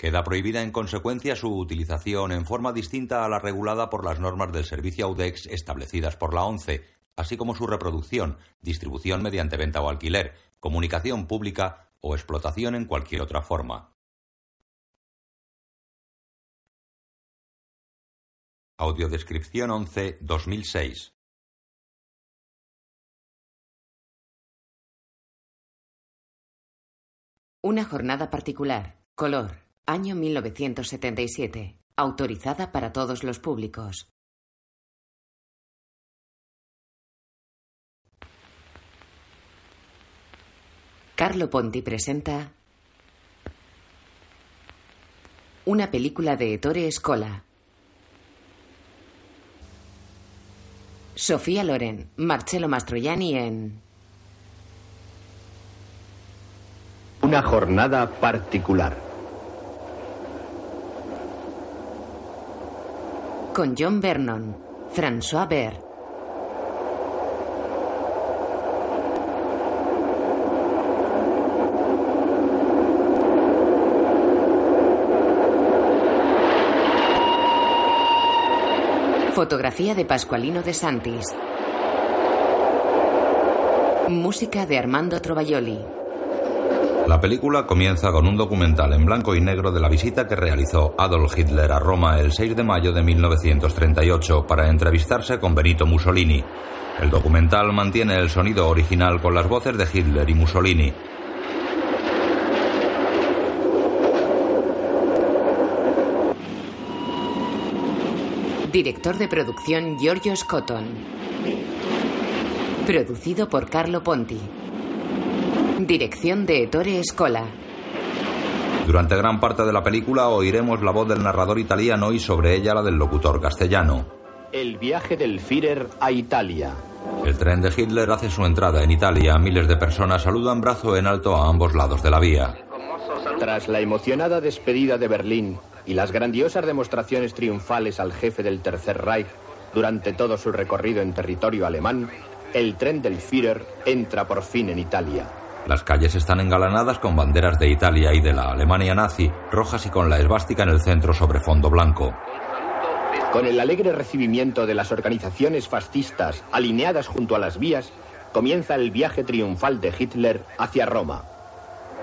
Queda prohibida en consecuencia su utilización en forma distinta a la regulada por las normas del servicio AUDEX establecidas por la ONCE, así como su reproducción, distribución mediante venta o alquiler, comunicación pública o explotación en cualquier otra forma. Audiodescripción 11 2006 Una jornada particular. Color. Año 1977. Autorizada para todos los públicos. Carlo Ponti presenta una película de Ettore Scola. Sofía Loren, Marcello Mastroianni en Una jornada particular. Con John Vernon, François Ver, Fotografía de Pascualino de Santis. Música de Armando Trovaioli. La película comienza con un documental en blanco y negro de la visita que realizó Adolf Hitler a Roma el 6 de mayo de 1938 para entrevistarse con Benito Mussolini. El documental mantiene el sonido original con las voces de Hitler y Mussolini. Director de producción Giorgio Scotton. Producido por Carlo Ponti. Dirección de Ettore Scola. Durante gran parte de la película oiremos la voz del narrador italiano y sobre ella la del locutor castellano. El viaje del Führer a Italia. El tren de Hitler hace su entrada en Italia. Miles de personas saludan brazo en alto a ambos lados de la vía. Tras la emocionada despedida de Berlín y las grandiosas demostraciones triunfales al jefe del Tercer Reich durante todo su recorrido en territorio alemán, el tren del Führer entra por fin en Italia. Las calles están engalanadas con banderas de Italia y de la Alemania nazi, rojas y con la esvástica en el centro sobre fondo blanco. Con el alegre recibimiento de las organizaciones fascistas alineadas junto a las vías, comienza el viaje triunfal de Hitler hacia Roma.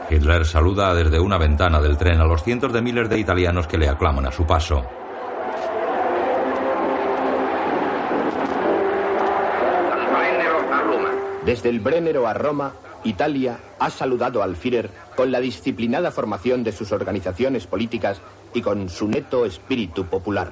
Hitler saluda desde una ventana del tren a los cientos de miles de italianos que le aclaman a su paso. Desde el Brennero a Roma, Italia ha saludado al Führer con la disciplinada formación de sus organizaciones políticas y con su neto espíritu popular.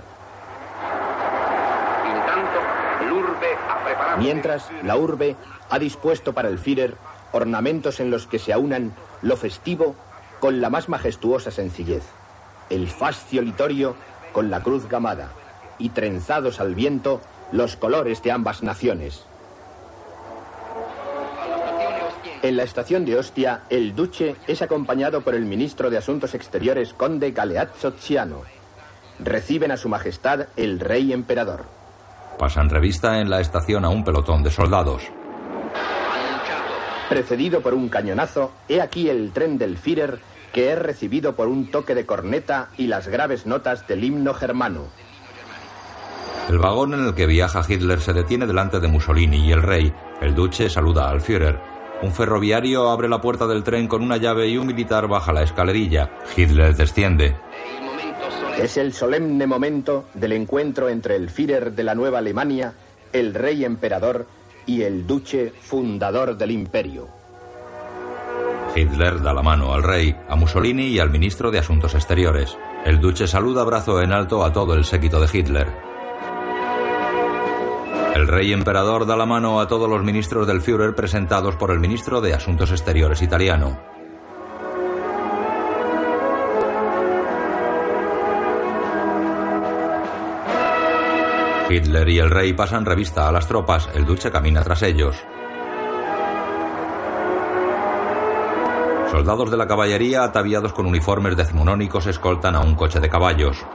Mientras, la urbe ha dispuesto para el Führer ornamentos en los que se aunan lo festivo con la más majestuosa sencillez, el fascio litorio con la cruz gamada y trenzados al viento los colores de ambas naciones. En la estación de Ostia, el duce es acompañado por el ministro de Asuntos Exteriores, conde Galeazzo Ciano. Reciben a su majestad el rey emperador. Pasan revista en la estación a un pelotón de soldados. Precedido por un cañonazo, he aquí el tren del Führer que es recibido por un toque de corneta y las graves notas del himno germano. El vagón en el que viaja Hitler se detiene delante de Mussolini y el rey. El duce saluda al Führer. Un ferroviario abre la puerta del tren con una llave y un militar baja la escalerilla. Hitler desciende. Es el solemne momento del encuentro entre el Führer de la Nueva Alemania, el rey emperador y el duce fundador del imperio. Hitler da la mano al rey, a Mussolini y al ministro de Asuntos Exteriores. El duce saluda brazo en alto a todo el séquito de Hitler. El rey emperador da la mano a todos los ministros del Führer presentados por el ministro de Asuntos Exteriores italiano. Hitler y el rey pasan revista a las tropas, el duce camina tras ellos. Soldados de la caballería ataviados con uniformes decimonónicos escoltan a un coche de caballos.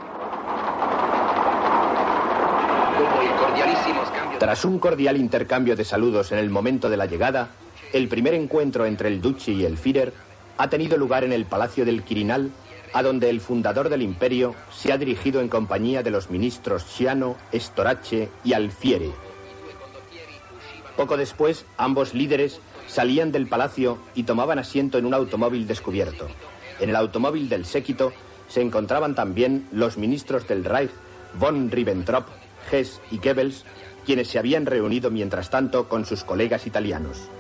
Tras un cordial intercambio de saludos en el momento de la llegada, el primer encuentro entre el Duce y el Führer ha tenido lugar en el Palacio del Quirinal, a donde el fundador del imperio se ha dirigido en compañía de los ministros Ciano, Storace y Alfieri. Poco después, ambos líderes salían del palacio y tomaban asiento en un automóvil descubierto. En el automóvil del séquito se encontraban también los ministros del Reich, von Ribbentrop, Hess y Goebbels, quienes se habían reunido mientras tanto con sus colegas italianos.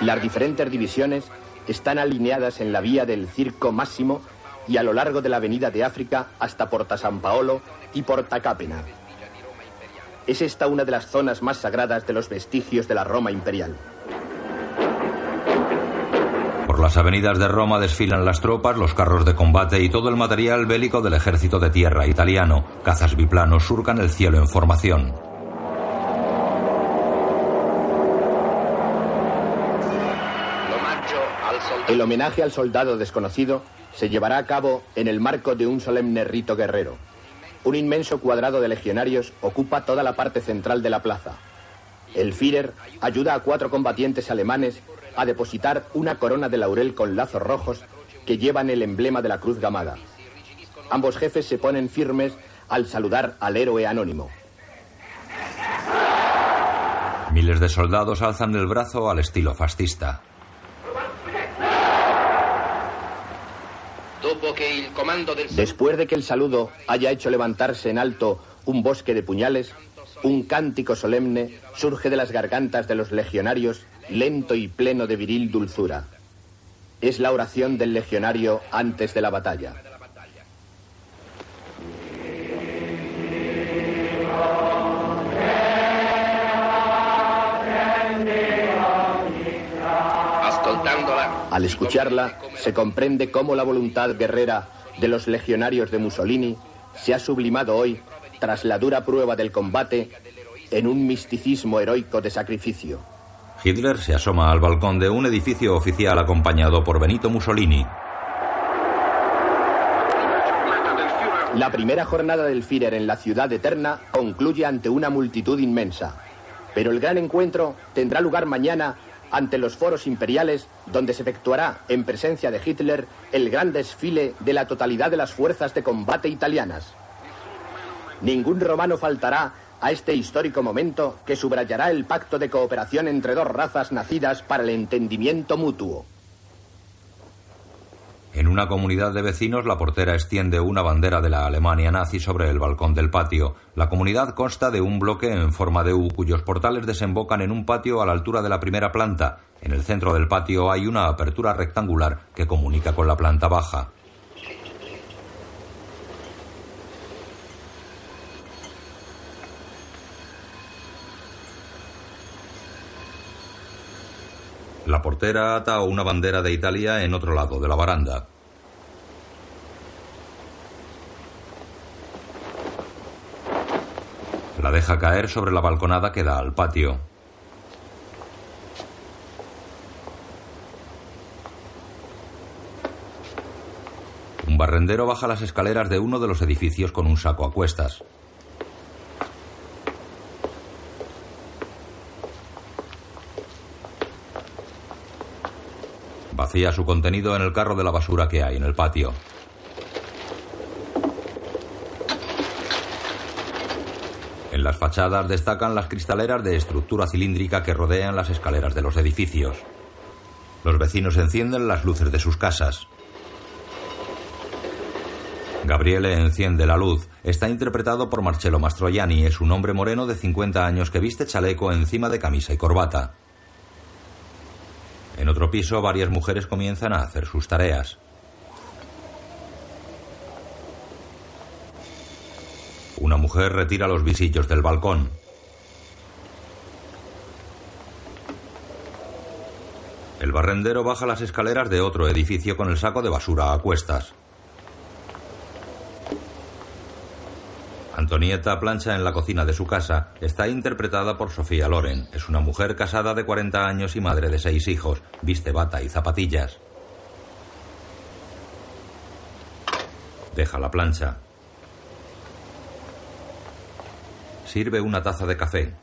Las diferentes divisiones están alineadas en la vía del Circo Máximo y a lo largo de la Avenida de África hasta Porta San Paolo y Porta Capena. Es esta una de las zonas más sagradas de los vestigios de la Roma imperial. Las avenidas de Roma desfilan las tropas, los carros de combate y todo el material bélico del ejército de tierra italiano. Cazas biplanos surcan el cielo en formación. El homenaje al soldado desconocido se llevará a cabo en el marco de un solemne rito guerrero. Un inmenso cuadrado de legionarios ocupa toda la parte central de la plaza. El Führer ayuda a cuatro combatientes alemanes a depositar una corona de laurel con lazos rojos que llevan el emblema de la cruz gamada. Ambos jefes se ponen firmes al saludar al héroe anónimo. Miles de soldados alzan el brazo al estilo fascista. Después de que el saludo haya hecho levantarse en alto un bosque de puñales, un cántico solemne surge de las gargantas de los legionarios, lento y pleno de viril dulzura. Es la oración del legionario antes de la batalla. Al escucharla, se comprende cómo la voluntad guerrera de los legionarios de Mussolini se ha sublimado hoy, tras la dura prueba del combate, en un misticismo heroico de sacrificio. Hitler se asoma al balcón de un edificio oficial acompañado por Benito Mussolini. La primera jornada del Führer en la ciudad eterna concluye ante una multitud inmensa. Pero el gran encuentro tendrá lugar mañana ante los foros imperiales, donde se efectuará, en presencia de Hitler, el gran desfile de la totalidad de las fuerzas de combate italianas. Ningún romano faltará a este histórico momento que subrayará el pacto de cooperación entre dos razas nacidas para el entendimiento mutuo. En una comunidad de vecinos, la portera extiende una bandera de la Alemania nazi sobre el balcón del patio. La comunidad consta de un bloque en forma de U cuyos portales desembocan en un patio a la altura de la primera planta. En el centro del patio hay una apertura rectangular que comunica con la planta baja. La portera ata una bandera de Italia en otro lado de la baranda. La deja caer sobre la balconada que da al patio. Un barrendero baja las escaleras de uno de los edificios con un saco a cuestas. Vacía su contenido en el carro de la basura que hay en el patio. En las fachadas destacan las cristaleras de estructura cilíndrica que rodean las escaleras de los edificios. Los vecinos encienden las luces de sus casas. Gabriele enciende la luz. Está interpretado por Marcello Mastroianni. Es un hombre moreno de 50 años que viste chaleco encima de camisa y corbata. En otro piso, varias mujeres comienzan a hacer sus tareas. Una mujer retira los visillos del balcón. El barrendero baja las escaleras de otro edificio con el saco de basura a cuestas. Antonieta plancha en la cocina de su casa. Está interpretada por Sofía Loren. Es una mujer casada de 40 años y madre de seis hijos. Viste bata y zapatillas. Deja la plancha. Sirve una taza de café.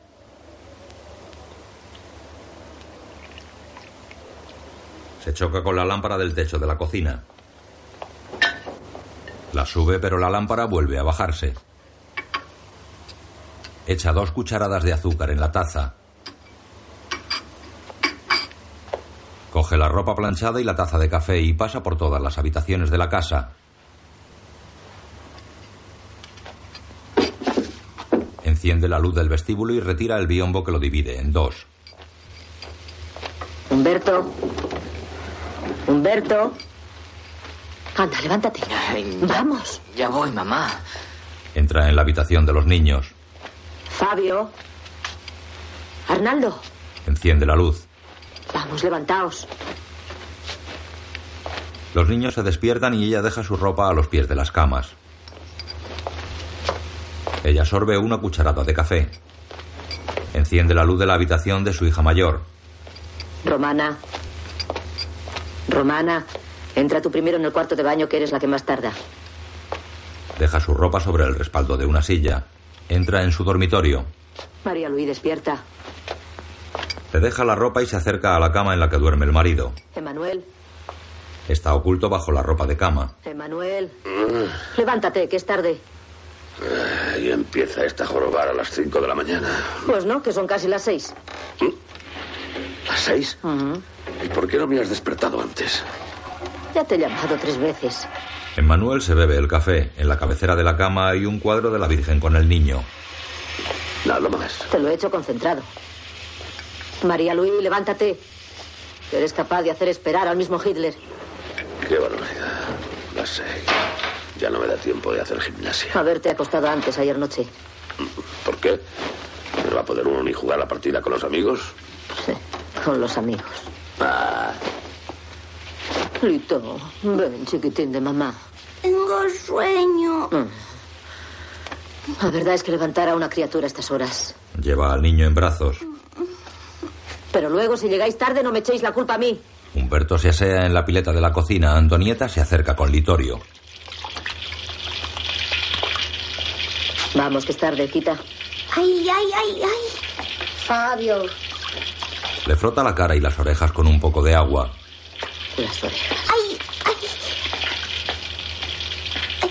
Se choca con la lámpara del techo de la cocina. La sube, pero la lámpara vuelve a bajarse. Echa dos cucharadas de azúcar en la taza. Coge la ropa planchada y la taza de café y pasa por todas las habitaciones de la casa. Enciende la luz del vestíbulo y retira el biombo que lo divide en dos. Humberto. Humberto. Anda, levántate. Vamos. Ya voy, mamá. Entra en la habitación de los niños. Fabio. Arnaldo. Enciende la luz. Vamos, levantaos. Los niños se despiertan y ella deja su ropa a los pies de las camas. Ella sorbe una cucharada de café. Enciende la luz de la habitación de su hija mayor. Romana. Romana, entra tú primero en el cuarto de baño que eres la que más tarda. Deja su ropa sobre el respaldo de una silla. Entra en su dormitorio. María Luis, despierta. Le deja la ropa y se acerca a la cama en la que duerme el marido. Emanuel. Está oculto bajo la ropa de cama. Emanuel. Levántate, que es tarde. Y empieza esta jorobar a las 5 de la mañana. Pues no, que son casi las seis. ¿Las seis? ¿Y por qué no me has despertado antes? Ya te he llamado tres veces. Emmanuel se bebe el café. En la cabecera de la cama hay un cuadro de la Virgen con el niño. Nada más. Te lo he hecho concentrado. María Luis, levántate. Que eres capaz de hacer esperar al mismo Hitler. Qué barbaridad. Las seis. Ya no me da tiempo de hacer gimnasia. Haberte acostado antes ayer noche. ¿Por qué? ¿No va a poder uno ni jugar la partida con los amigos? Sí, con los amigos. Ah, Lito, ven, chiquitín de mamá. Tengo sueño. La verdad es que levantar a una criatura a estas horas. Lleva al niño en brazos. Pero luego, si llegáis tarde, no me echéis la culpa a mí. Humberto se asea en la pileta de la cocina. Antonieta se acerca con Litorio. Vamos, que es tarde, quita. Ay, ay, ay, ay. Fabio. Le frota la cara y las orejas con un poco de agua. Las orejas. Ay, ay.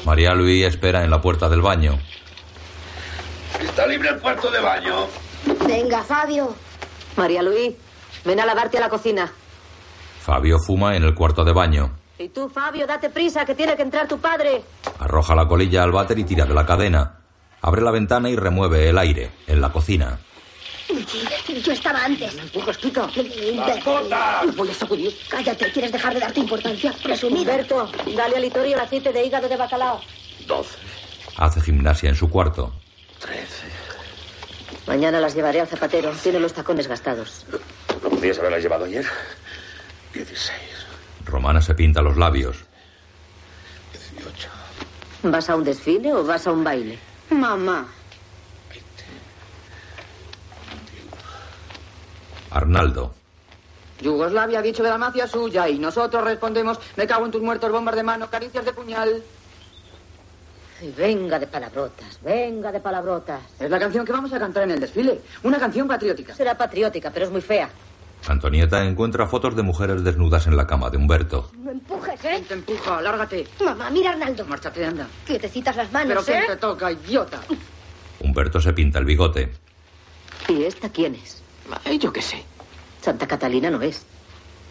María Luis espera en la puerta del baño. ¿Está libre el cuarto de baño? Venga, Fabio. María Luis, ven a lavarte a la cocina. Fabio fuma en el cuarto de baño. Y tú, Fabio, date prisa, que tiene que entrar tu padre. Arroja la colilla al váter y tira de la cadena. Abre la ventana y remueve el aire en la cocina. Yo estaba antes. Empujas, quita. Voy a sacudir. Cállate, ¿quieres dejar de darte importancia? Presumida. Humberto, dale a Litorio el aceite de hígado de bacalao. Doce, Hace gimnasia en su cuarto. trece. Mañana las llevaré al zapatero. Tiene los tacones gastados. ¿No podías haberlas llevado ayer? Dieciséis, Romana se pinta los labios. dieciocho. ¿Vas a un desfile o vas a un baile? Mamá. Arnaldo. Yugoslavia ha dicho de la mafia suya y nosotros respondemos, me cago en tus muertos, bombas de mano, caricias de puñal. Y venga de palabrotas, venga de palabrotas. Es la canción que vamos a cantar en el desfile. Una canción patriótica. Será patriótica, pero es muy fea. Antonieta encuentra fotos de mujeres desnudas en la cama de Humberto. No empujes, ¿eh? Te empuja, lárgate. Mamá, mira, Arnaldo. Márchate, anda. Quietecitas las Pero manos, ¿quién ¿eh? te toca, idiota? Humberto se pinta el bigote. ¿Y esta quién es? Yo qué sé. Santa Catalina no es.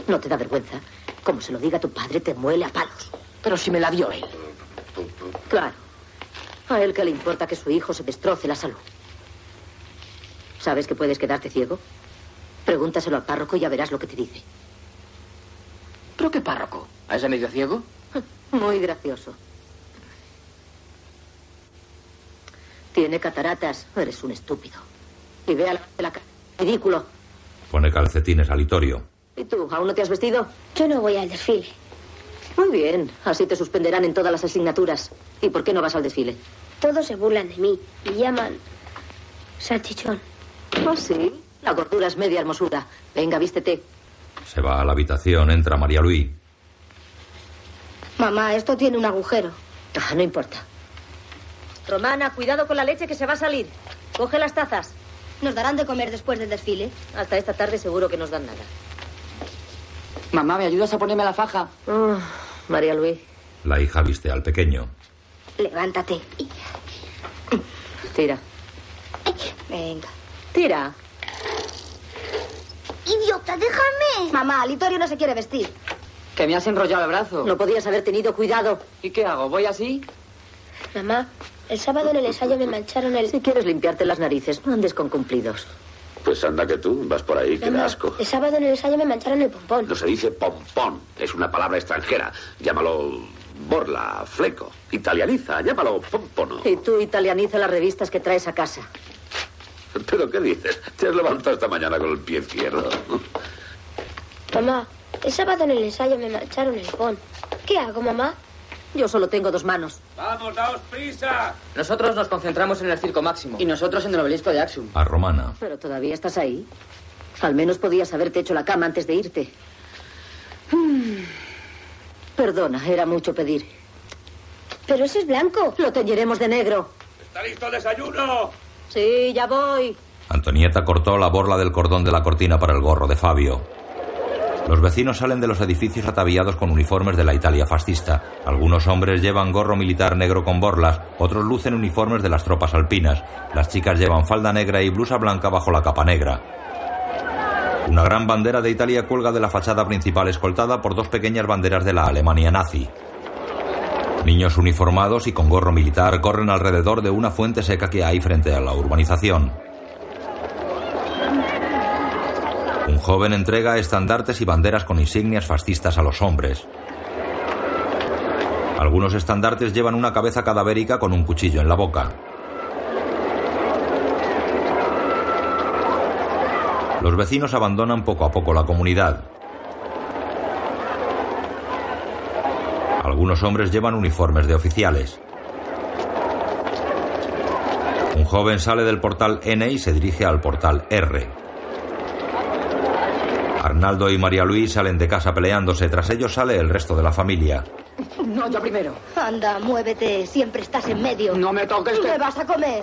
¿No te da vergüenza? Como se lo diga tu padre, te muele a palos. Pero si me la dio él. Claro. A él que le importa que su hijo se destroce la salud. ¿Sabes que puedes quedarte ciego? Pregúntaselo al párroco y ya verás lo que te dice. ¿Pero qué párroco? ¿A ese medio ciego? Muy gracioso. Tiene cataratas. Eres un estúpido. Y vea la, la ca- Ridículo. Pone calcetines a Litorio. ¿Y tú? ¿Aún no te has vestido? Yo no voy al desfile. Muy bien. Así te suspenderán en todas las asignaturas. ¿Y por qué no vas al desfile? Todos se burlan de mí y llaman salchichón. ¿Oh, sí? La gordura es media hermosura. Venga, vístete. Se va a la habitación, entra María Luis. Mamá, esto tiene un agujero. Ah, no importa. Romana, cuidado con la leche que se va a salir. Coge las tazas. ¿Nos darán de comer después del desfile? Hasta esta tarde seguro que nos dan nada. Mamá, ¿me ayudas a ponerme la faja? Oh, María Luis. La hija viste al pequeño. Levántate. Tira. Venga. Tira. Idiota, déjame. Mamá, Litorio no se quiere vestir. Que me has enrollado el brazo. No podías haber tenido cuidado. ¿Y qué hago? ¿Voy así? Mamá, el sábado en el ensayo me mancharon el... Si quieres limpiarte las narices, no andes con cumplidos. Pues anda que tú, vas por ahí, que da asco. el sábado en el ensayo me mancharon el pompón. No se dice pompón, es una palabra extranjera. Llámalo borla, fleco. Italianiza, llámalo pompono. Y tú italianiza las revistas que traes a casa. ¿Pero qué dices? Te has levantado esta mañana con el pie izquierdo. Mamá, el sábado en el ensayo me mancharon el pon. ¿Qué hago, mamá? Yo solo tengo dos manos. ¡Vamos, daos prisa! Nosotros nos concentramos en el circo máximo. Y nosotros en el obelisco de Axum. A Romana. Pero todavía estás ahí. Al menos podías haberte hecho la cama antes de irte. Mm. Perdona, era mucho pedir. Pero ese es blanco. Lo teñiremos de negro. ¡Está listo el desayuno! Sí, ya voy. Antonieta cortó la borla del cordón de la cortina para el gorro de Fabio. Los vecinos salen de los edificios ataviados con uniformes de la Italia fascista. Algunos hombres llevan gorro militar negro con borlas, otros lucen uniformes de las tropas alpinas. Las chicas llevan falda negra y blusa blanca bajo la capa negra. Una gran bandera de Italia cuelga de la fachada principal escoltada por dos pequeñas banderas de la Alemania nazi. Niños uniformados y con gorro militar corren alrededor de una fuente seca que hay frente a la urbanización. Un joven entrega estandartes y banderas con insignias fascistas a los hombres. Algunos estandartes llevan una cabeza cadavérica con un cuchillo en la boca. Los vecinos abandonan poco a poco la comunidad. Algunos hombres llevan uniformes de oficiales. Un joven sale del portal N y se dirige al portal R. Arnaldo y María Luis salen de casa peleándose. Tras ellos sale el resto de la familia. No, yo primero. Anda, muévete. Siempre estás en medio. No me toques ¿Qué vas a comer?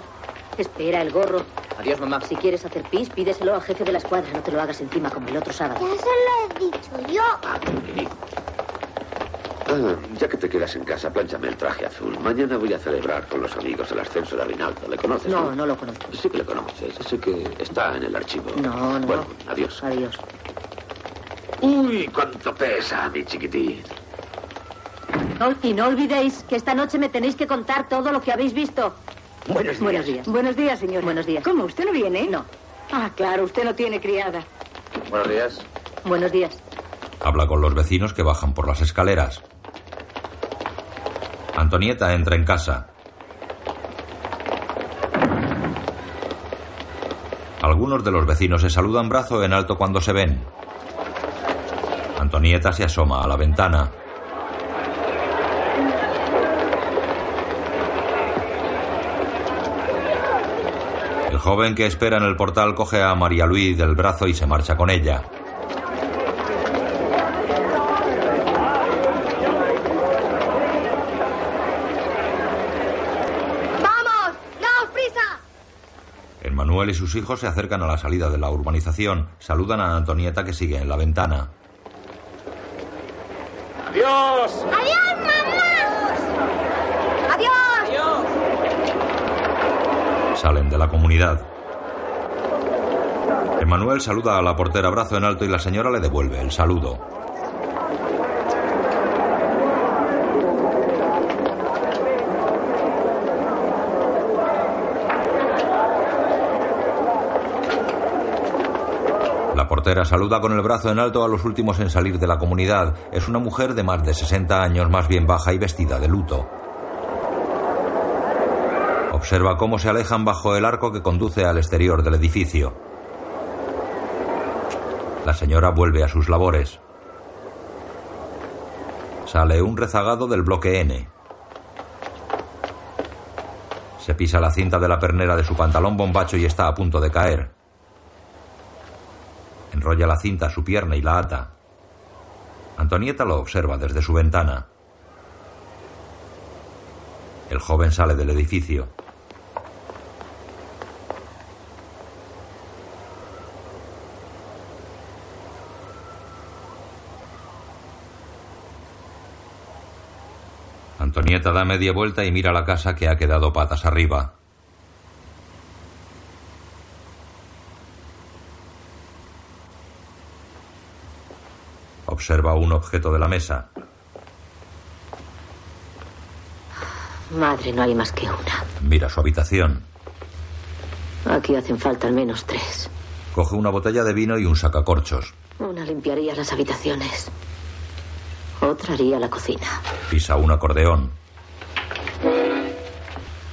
Espera, el gorro. Adiós, mamá. Si quieres hacer pis, pídeselo al jefe de la escuadra. No te lo hagas encima como el otro sábado. Ya se lo he dicho yo. Ah, ya que te quedas en casa, plánchame el traje azul. Mañana voy a celebrar con los amigos el ascenso de Aguinaldo. ¿Le conoces? No, no lo conozco. Sí que le conoces. Sé que está en el archivo. No, no. Bueno, adiós. Adiós. Uy, cuánto pesa, mi chiquitín. No- y no olvidéis que esta noche me tenéis que contar todo lo que habéis visto. Buenos días. Buenos días. Buenos días, señor. Buenos días. ¿Cómo? ¿Usted no viene? No. Ah, claro, usted no tiene criada. Buenos días. Buenos días. Habla con los vecinos que bajan por las escaleras. Antonieta entra en casa. Algunos de los vecinos se saludan brazo en alto cuando se ven. Antonieta se asoma a la ventana. El joven que espera en el portal coge a María Luis del brazo y se marcha con ella. ¡Vamos! ¡Daos prisa! Emmanuel y sus hijos se acercan a la salida de la urbanización. Saludan a Antonieta que sigue en la ventana. ¡Adiós! ¡Adiós, mamá! ¡Adiós! Salen de la comunidad. Emmanuel saluda a la portera brazo en alto y la señora le devuelve el saludo. La portera saluda con el brazo en alto a los últimos en salir de la comunidad. Es una mujer de más de 60 años, más bien baja y vestida de luto. Observa cómo se alejan bajo el arco que conduce al exterior del edificio. La señora vuelve a sus labores. Sale un rezagado del bloque N. Se pisa la cinta de la pernera de su pantalón bombacho y está a punto de caer. Enrolla la cinta a su pierna y la ata. Antonieta lo observa desde su ventana. El joven sale del edificio. Antonieta da media vuelta y mira la casa que ha quedado patas arriba. Observa un objeto de la mesa. Madre, no hay más que una. Mira su habitación. Aquí hacen falta al menos tres. Coge una botella de vino y un sacacorchos. Una limpiaría las habitaciones. Otra haría la cocina. Pisa un acordeón.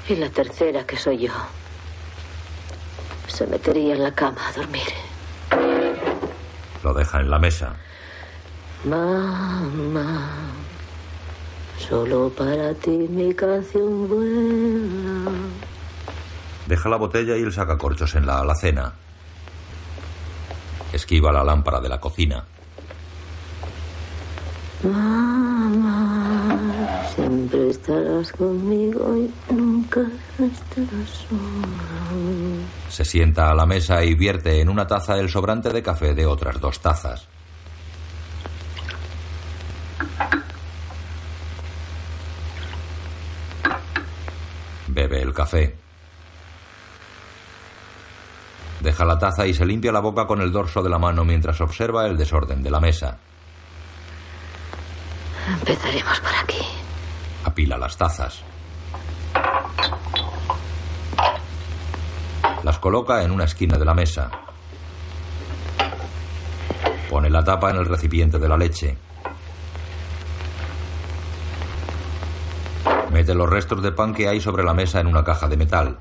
Y la tercera, que soy yo, se metería en la cama a dormir. Lo deja en la mesa. Mamá, solo para ti mi canción vuela. Deja la botella y el sacacorchos en la alacena. Esquiva la lámpara de la cocina. Mamá, siempre estarás conmigo y nunca estarás sola. Se sienta a la mesa y vierte en una taza el sobrante de café de otras dos tazas. Bebe el café. Deja la taza y se limpia la boca con el dorso de la mano mientras observa el desorden de la mesa. Empezaremos por aquí. Apila las tazas. Las coloca en una esquina de la mesa. Pone la tapa en el recipiente de la leche. Mete los restos de pan que hay sobre la mesa en una caja de metal.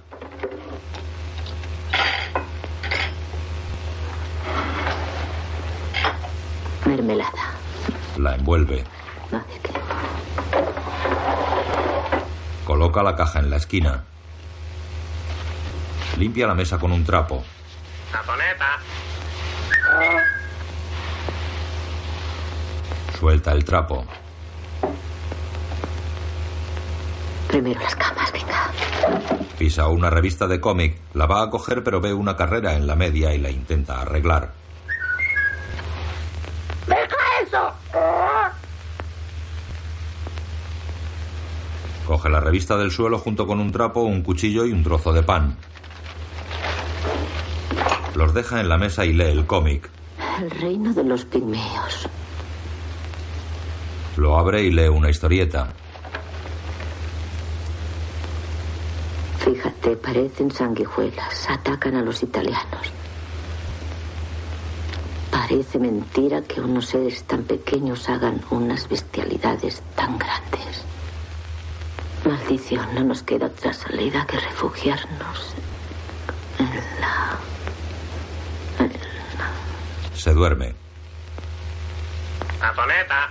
Mermelada. La envuelve. Coloca la caja en la esquina. Limpia la mesa con un trapo. Taponeta. Suelta el trapo. Primero las camas, venga. Pisa una revista de cómic. La va a coger pero ve una carrera en la media y la intenta arreglar. ¡Deja eso! Coge la revista del suelo junto con un trapo, un cuchillo y un trozo de pan. Los deja en la mesa y lee el cómic. El reino de los pigmeos. Lo abre y lee una historieta. Fíjate, parecen sanguijuelas. Atacan a los italianos. Parece mentira que unos seres tan pequeños hagan unas bestialidades tan grandes. Maldición, no nos queda otra salida que refugiarnos en la... Se duerme. Taponeta.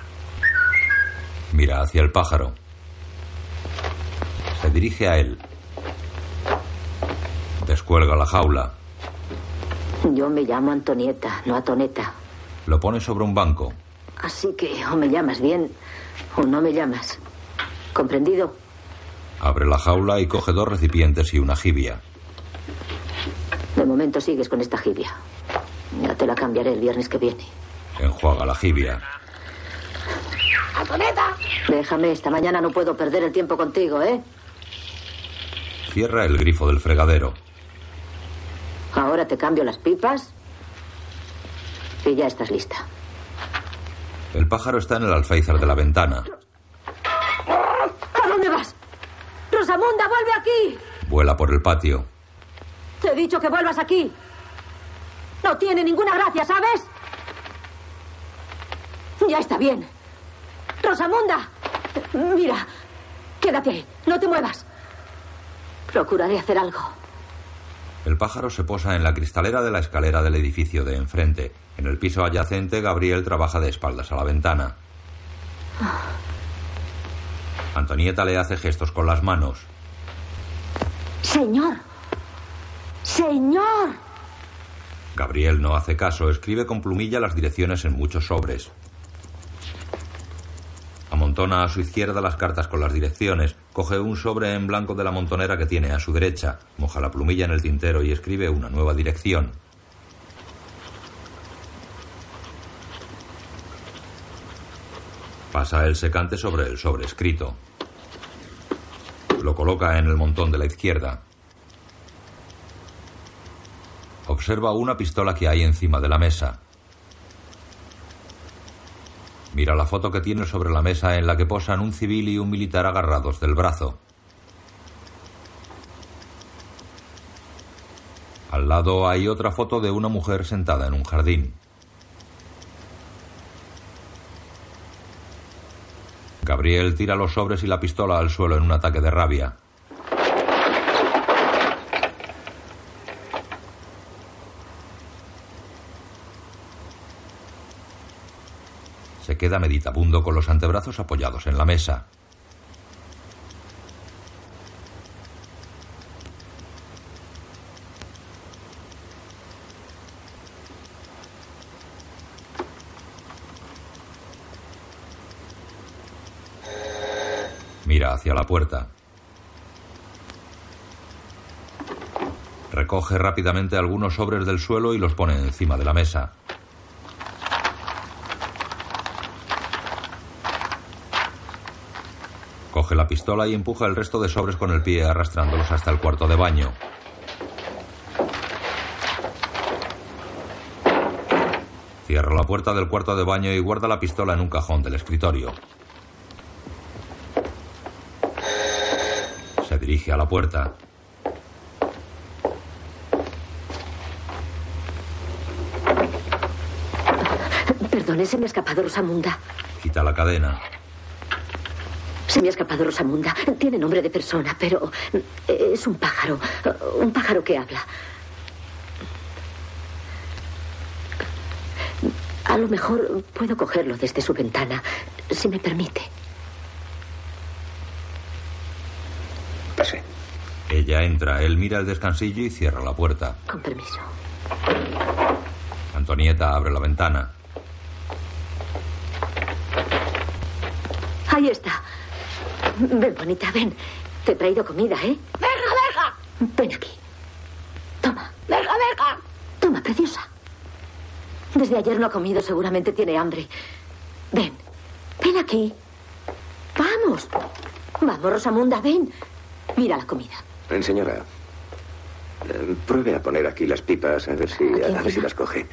Mira hacia el pájaro. Se dirige a él. Descuelga la jaula. Yo me llamo Antonieta, no Atoneta. Lo pone sobre un banco. Así que o me llamas bien o no me llamas. ¿Comprendido? Abre la jaula y coge dos recipientes y una jibia. De momento sigues con esta jibia. Ya te la cambiaré el viernes que viene. Enjuaga la jibia. ¡Antoneta! Déjame, esta mañana no puedo perder el tiempo contigo, ¿eh? Cierra el grifo del fregadero. Ahora te cambio las pipas y ya estás lista. El pájaro está en el alféizar de la ventana. ¿A dónde vas? Rosamunda, vuelve aquí. Vuela por el patio. Te he dicho que vuelvas aquí. No tiene ninguna gracia, ¿sabes? Ya está bien. Rosamunda. Mira, quédate ahí. No te muevas. Procuraré hacer algo. El pájaro se posa en la cristalera de la escalera del edificio de enfrente. En el piso adyacente, Gabriel trabaja de espaldas a la ventana. Antonieta le hace gestos con las manos. Señor. Señor. Gabriel no hace caso, escribe con plumilla las direcciones en muchos sobres. Amontona a su izquierda las cartas con las direcciones, coge un sobre en blanco de la montonera que tiene a su derecha, moja la plumilla en el tintero y escribe una nueva dirección. Pasa el secante sobre el sobre escrito. Lo coloca en el montón de la izquierda. Observa una pistola que hay encima de la mesa. Mira la foto que tiene sobre la mesa en la que posan un civil y un militar agarrados del brazo. Al lado hay otra foto de una mujer sentada en un jardín. Gabriel tira los sobres y la pistola al suelo en un ataque de rabia. Queda meditabundo con los antebrazos apoyados en la mesa. Mira hacia la puerta. Recoge rápidamente algunos sobres del suelo y los pone encima de la mesa. Coge la pistola y empuja el resto de sobres con el pie arrastrándolos hasta el cuarto de baño. Cierra la puerta del cuarto de baño y guarda la pistola en un cajón del escritorio. Se dirige a la puerta. Perdone, se me ha escapado Rosamunda. Quita la cadena. Se me ha escapado Rosamunda. Tiene nombre de persona, pero es un pájaro. Un pájaro que habla. A lo mejor puedo cogerlo desde su ventana, si me permite. Pase. Ella entra, él mira el descansillo y cierra la puerta. Con permiso. Antonieta abre la ventana. Ahí está. Ven, bonita, ven. Te he traído comida, ¿eh? ¡Deja, deja! Ven aquí. Toma. ¡Deja, deja! Toma, preciosa. Desde ayer no ha comido, seguramente tiene hambre. Ven. Ven aquí. Vamos. Vamos, Rosamunda, ven. Mira la comida. Eh, Señora, eh, pruebe a poner aquí las pipas a ver si, a, ver si las coge.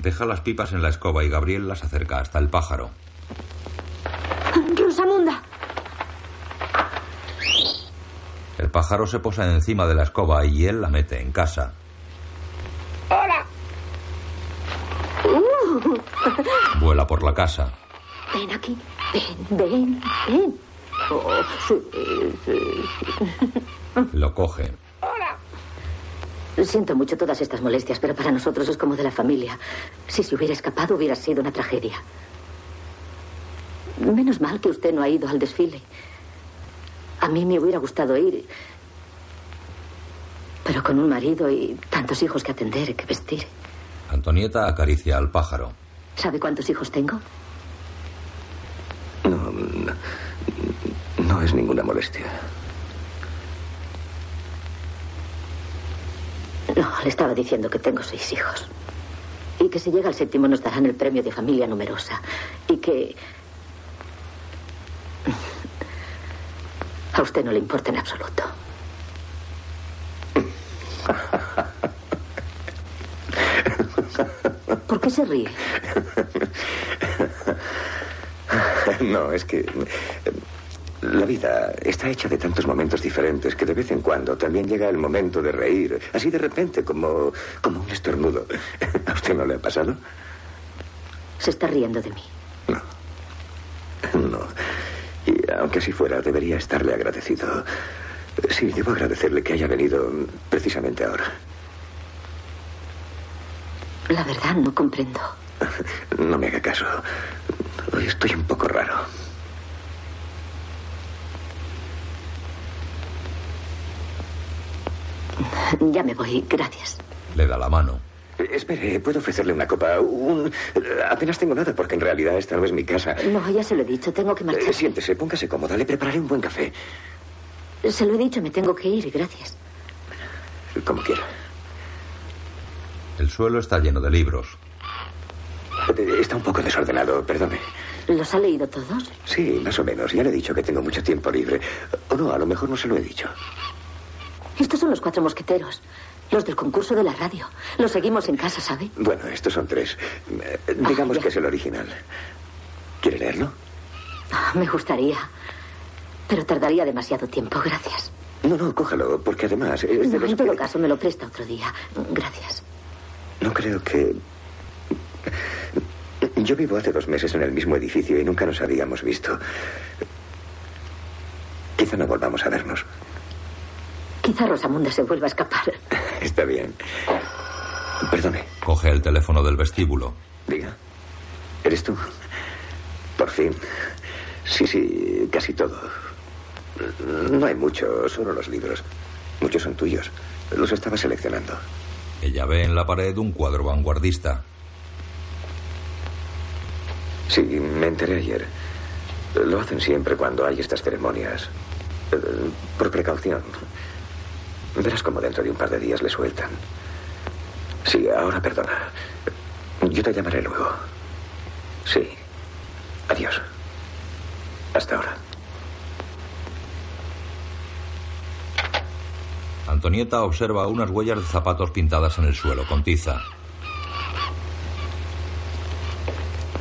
Deja las pipas en la escoba y Gabriel las acerca hasta el pájaro. Rosamunda. El pájaro se posa encima de la escoba y él la mete en casa. ¡Hola! Vuela por la casa. Ven aquí. Ven, ven, ven. Oh, sí, sí. Lo coge. Siento mucho todas estas molestias, pero para nosotros es como de la familia. Si se hubiera escapado hubiera sido una tragedia. Menos mal que usted no ha ido al desfile. A mí me hubiera gustado ir. Pero con un marido y tantos hijos que atender, que vestir. Antonieta acaricia al pájaro. ¿Sabe cuántos hijos tengo? No, no, no es ninguna molestia. No, le estaba diciendo que tengo seis hijos. Y que si llega al séptimo nos darán el premio de familia numerosa. Y que... A usted no le importa en absoluto. ¿Por qué se ríe? No, es que eh, la vida está hecha de tantos momentos diferentes que de vez en cuando también llega el momento de reír, así de repente, como, como un estornudo. ¿A usted no le ha pasado? Se está riendo de mí. No. Y aunque así fuera, debería estarle agradecido. Sí, debo agradecerle que haya venido precisamente ahora. La verdad, no comprendo. No me haga caso. Hoy estoy un poco raro. Ya me voy, gracias. Le da la mano. Eh, Espere, ¿puedo ofrecerle una copa? Un... eh, Apenas tengo nada porque en realidad esta no es mi casa. No, ya se lo he dicho, tengo que Eh, marchar. siéntese, póngase cómoda. Le prepararé un buen café. Se lo he dicho, me tengo que ir, gracias. Como quiera. El suelo está lleno de libros. Eh, Está un poco desordenado, perdone. ¿Los ha leído todos? Sí, más o menos. Ya le he dicho que tengo mucho tiempo libre. O no, a lo mejor no se lo he dicho. Estos son los cuatro mosqueteros. Los del concurso de la radio. Los seguimos en casa, ¿sabe? Bueno, estos son tres. Eh, Digamos ya. que es el original. ¿Quiere leerlo? Ah, me gustaría. Pero tardaría demasiado tiempo, gracias. No, no, cójalo, porque además es de No, los en todo que- caso, me lo presta otro día. Gracias. No creo que... Yo vivo hace dos meses en el mismo edificio y nunca nos habíamos visto. Quizá no volvamos a vernos. Quizá Rosamunda se vuelva a escapar. Está bien. Perdone, Coge el teléfono del vestíbulo. diga. ¿Eres tú? Por fin. Sí, sí, casi todo. No hay mucho, solo los libros. Muchos son tuyos. Los estaba seleccionando. Ella ve en la pared un cuadro vanguardista. Sí, me enteré ayer. Lo hacen siempre cuando hay estas ceremonias. Eh, Por precaución. Verás como dentro de un par de días le sueltan. Sí, ahora perdona. Yo te llamaré luego. Sí. Adiós. Hasta ahora. Antonieta observa unas huellas de zapatos pintadas en el suelo con tiza.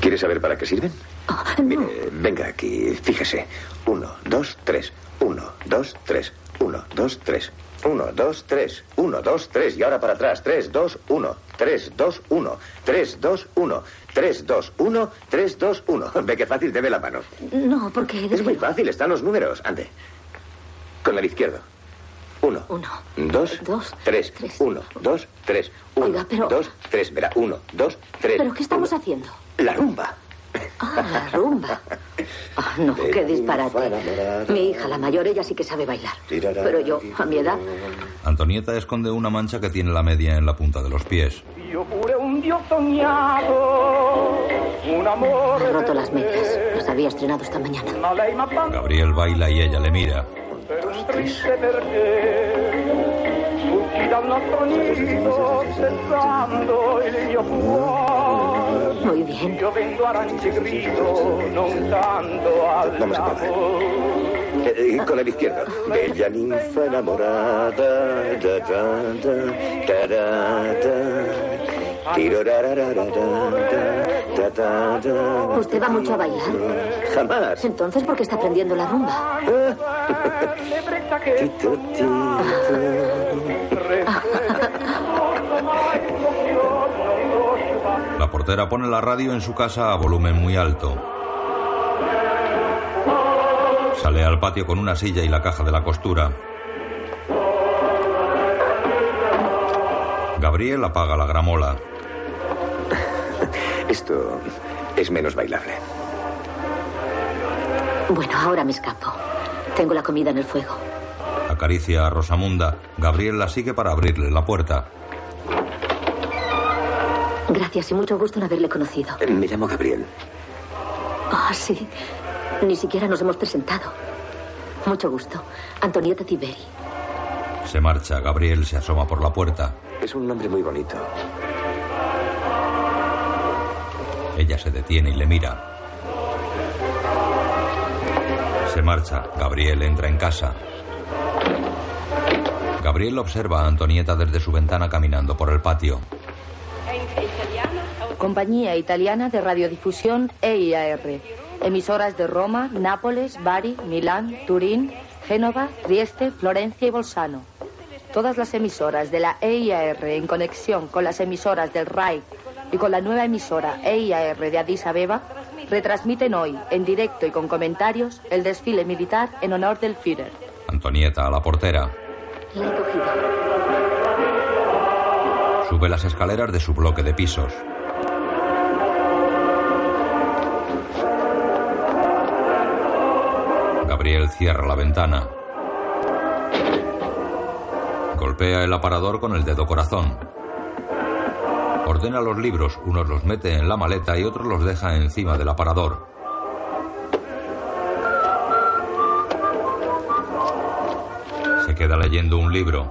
¿Quieres saber para qué sirven? Oh, Mire, venga aquí, fíjese. Uno, dos, tres. Uno, dos, tres. Uno, dos, tres. Uno, dos, tres. Uno, dos, tres. Y ahora para atrás. Tres, dos, uno. Tres, dos, uno. Tres, dos, uno. Tres, dos, uno. Tres, dos, uno. Ve qué fácil, debe la mano. No, porque... Es muy fácil, están los números. Ande. Con el izquierdo. Uno. Uno. Dos. Dos. Tres. Uno, dos, tres. Uno, Oiga, pero- dos, tres. Verá, uno, dos, tres. ¿Pero qué estamos haciendo? La rumba. Ah, la rumba. Ah, no, qué disparate. Mi hija, la mayor, ella sí que sabe bailar. Pero yo, a mi edad, Antonieta esconde una mancha que tiene la media en la punta de los pies. Io pure un dio sognato, un amore he roto las medias. Las había estrenado esta mañana. Gabriel baila y ella le mira. per Muy bien. Vamos a. Eh, con el izquierdo. Bella ninfa enamorada. Da, da, da, da. ¿Usted va mucho a bailar? Jamás. Entonces, ¿por qué está aprendiendo la rumba? L'ebbrezza che Tito, La portera pone la radio en su casa a volumen muy alto. Sale al patio con una silla y la caja de la costura. Gabriel apaga la gramola. Esto es menos bailable. Bueno, ahora me escapo. Tengo la comida en el fuego. Acaricia a Rosamunda. Gabriel la sigue para abrirle la puerta. Gracias y mucho gusto en haberle conocido. Eh, Me llamo Gabriel. Ah, sí. Ni siquiera nos hemos presentado. Mucho gusto. Antonieta Tiberi. Se marcha. Gabriel se asoma por la puerta. Es un nombre muy bonito. Ella se detiene y le mira. Se marcha. Gabriel entra en casa. Gabriel observa a Antonieta desde su ventana caminando por el patio. Compañía Italiana de Radiodifusión EIAR. Emisoras de Roma, Nápoles, Bari, Milán, Turín, Génova, Trieste, Florencia y Bolzano. Todas las emisoras de la EIAR en conexión con las emisoras del RAI y con la nueva emisora EIAR de Addis Abeba retransmiten hoy, en directo y con comentarios, el desfile militar en honor del Führer. Antonieta a la portera. La he cogido. Sube las escaleras de su bloque de pisos. Cierra la ventana. Golpea el aparador con el dedo corazón. Ordena los libros, unos los mete en la maleta y otros los deja encima del aparador. Se queda leyendo un libro.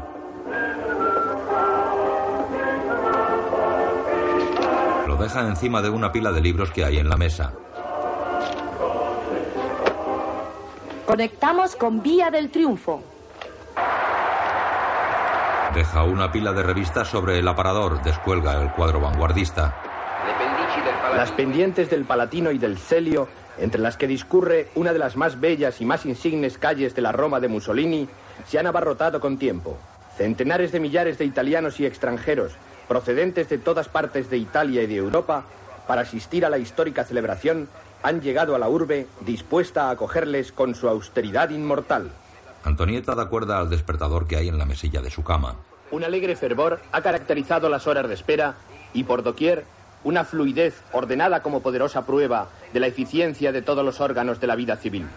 Lo deja encima de una pila de libros que hay en la mesa. Conectamos con Vía del Triunfo. Deja una pila de revistas sobre el aparador, descuelga el cuadro vanguardista. Las pendientes del Palatino y del Celio, entre las que discurre una de las más bellas y más insignes calles de la Roma de Mussolini, se han abarrotado con tiempo. Centenares de millares de italianos y extranjeros, procedentes de todas partes de Italia y de Europa, para asistir a la histórica celebración, han llegado a la urbe dispuesta a acogerles con su austeridad inmortal. Antonieta da cuerda al despertador que hay en la mesilla de su cama. Un alegre fervor ha caracterizado las horas de espera y por doquier una fluidez ordenada como poderosa prueba de la eficiencia de todos los órganos de la vida civil.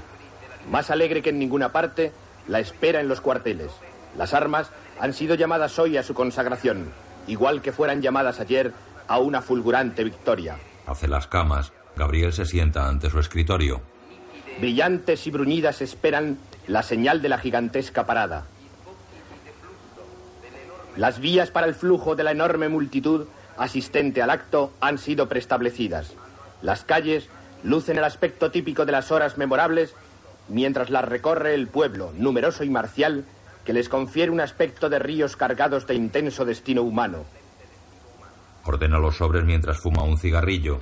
Más alegre que en ninguna parte, la espera en los cuarteles. Las armas han sido llamadas hoy a su consagración, igual que fueran llamadas ayer a una fulgurante victoria. Hace las camas. Gabriel se sienta ante su escritorio. Brillantes y bruñidas esperan la señal de la gigantesca parada. Las vías para el flujo de la enorme multitud asistente al acto han sido preestablecidas. Las calles lucen el aspecto típico de las horas memorables mientras las recorre el pueblo, numeroso y marcial, que les confiere un aspecto de ríos cargados de intenso destino humano. Ordena los sobres mientras fuma un cigarrillo.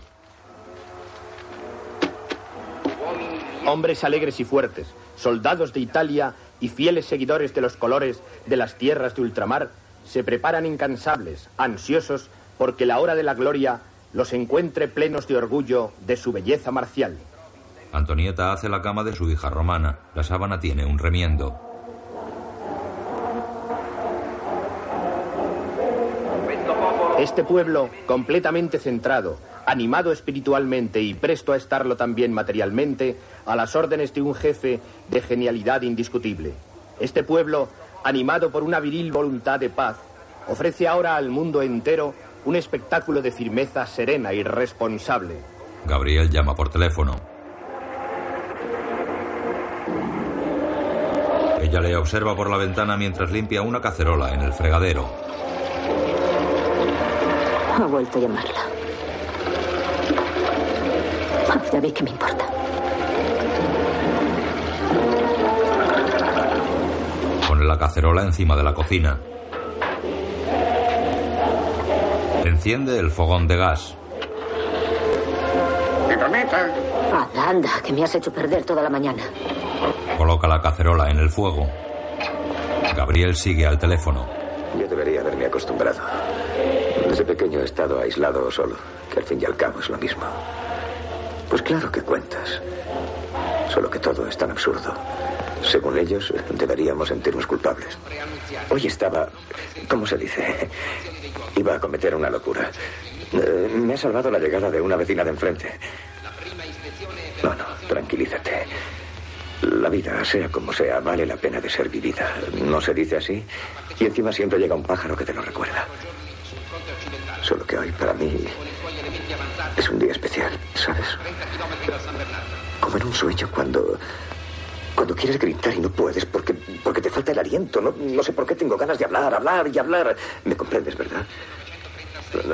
Hombres alegres y fuertes, soldados de Italia y fieles seguidores de los colores de las tierras de ultramar, se preparan incansables, ansiosos, porque la hora de la gloria los encuentre plenos de orgullo de su belleza marcial. Antonieta hace la cama de su hija romana. La sábana tiene un remiendo. Este pueblo, completamente centrado, animado espiritualmente y presto a estarlo también materialmente, a las órdenes de un jefe de genialidad indiscutible. Este pueblo, animado por una viril voluntad de paz, ofrece ahora al mundo entero un espectáculo de firmeza serena y responsable. Gabriel llama por teléfono. Ella le observa por la ventana mientras limpia una cacerola en el fregadero. Ha vuelto a llamarla. Ya vi que me importa. La cacerola encima de la cocina. Enciende el fogón de gas. Ah, anda, que me has hecho perder toda la mañana. Coloca la cacerola en el fuego. Gabriel sigue al teléfono. Yo debería haberme acostumbrado. Desde pequeño he estado aislado o solo, que al fin y al cabo es lo mismo. Pues claro que cuentas. Solo que todo es tan absurdo. Según ellos, deberíamos sentirnos culpables. Hoy estaba, ¿cómo se dice? Iba a cometer una locura. Eh, me ha salvado la llegada de una vecina de enfrente. No, no, tranquilízate. La vida, sea como sea, vale la pena de ser vivida. ¿No se dice así? Y encima siempre llega un pájaro que te lo recuerda. Solo que hoy para mí es un día especial, ¿sabes? Como en un sueño cuando cuando quieres gritar y no puedes porque, porque te falta el aliento. No, no sé por qué tengo ganas de hablar, hablar y hablar. ¿Me comprendes, verdad?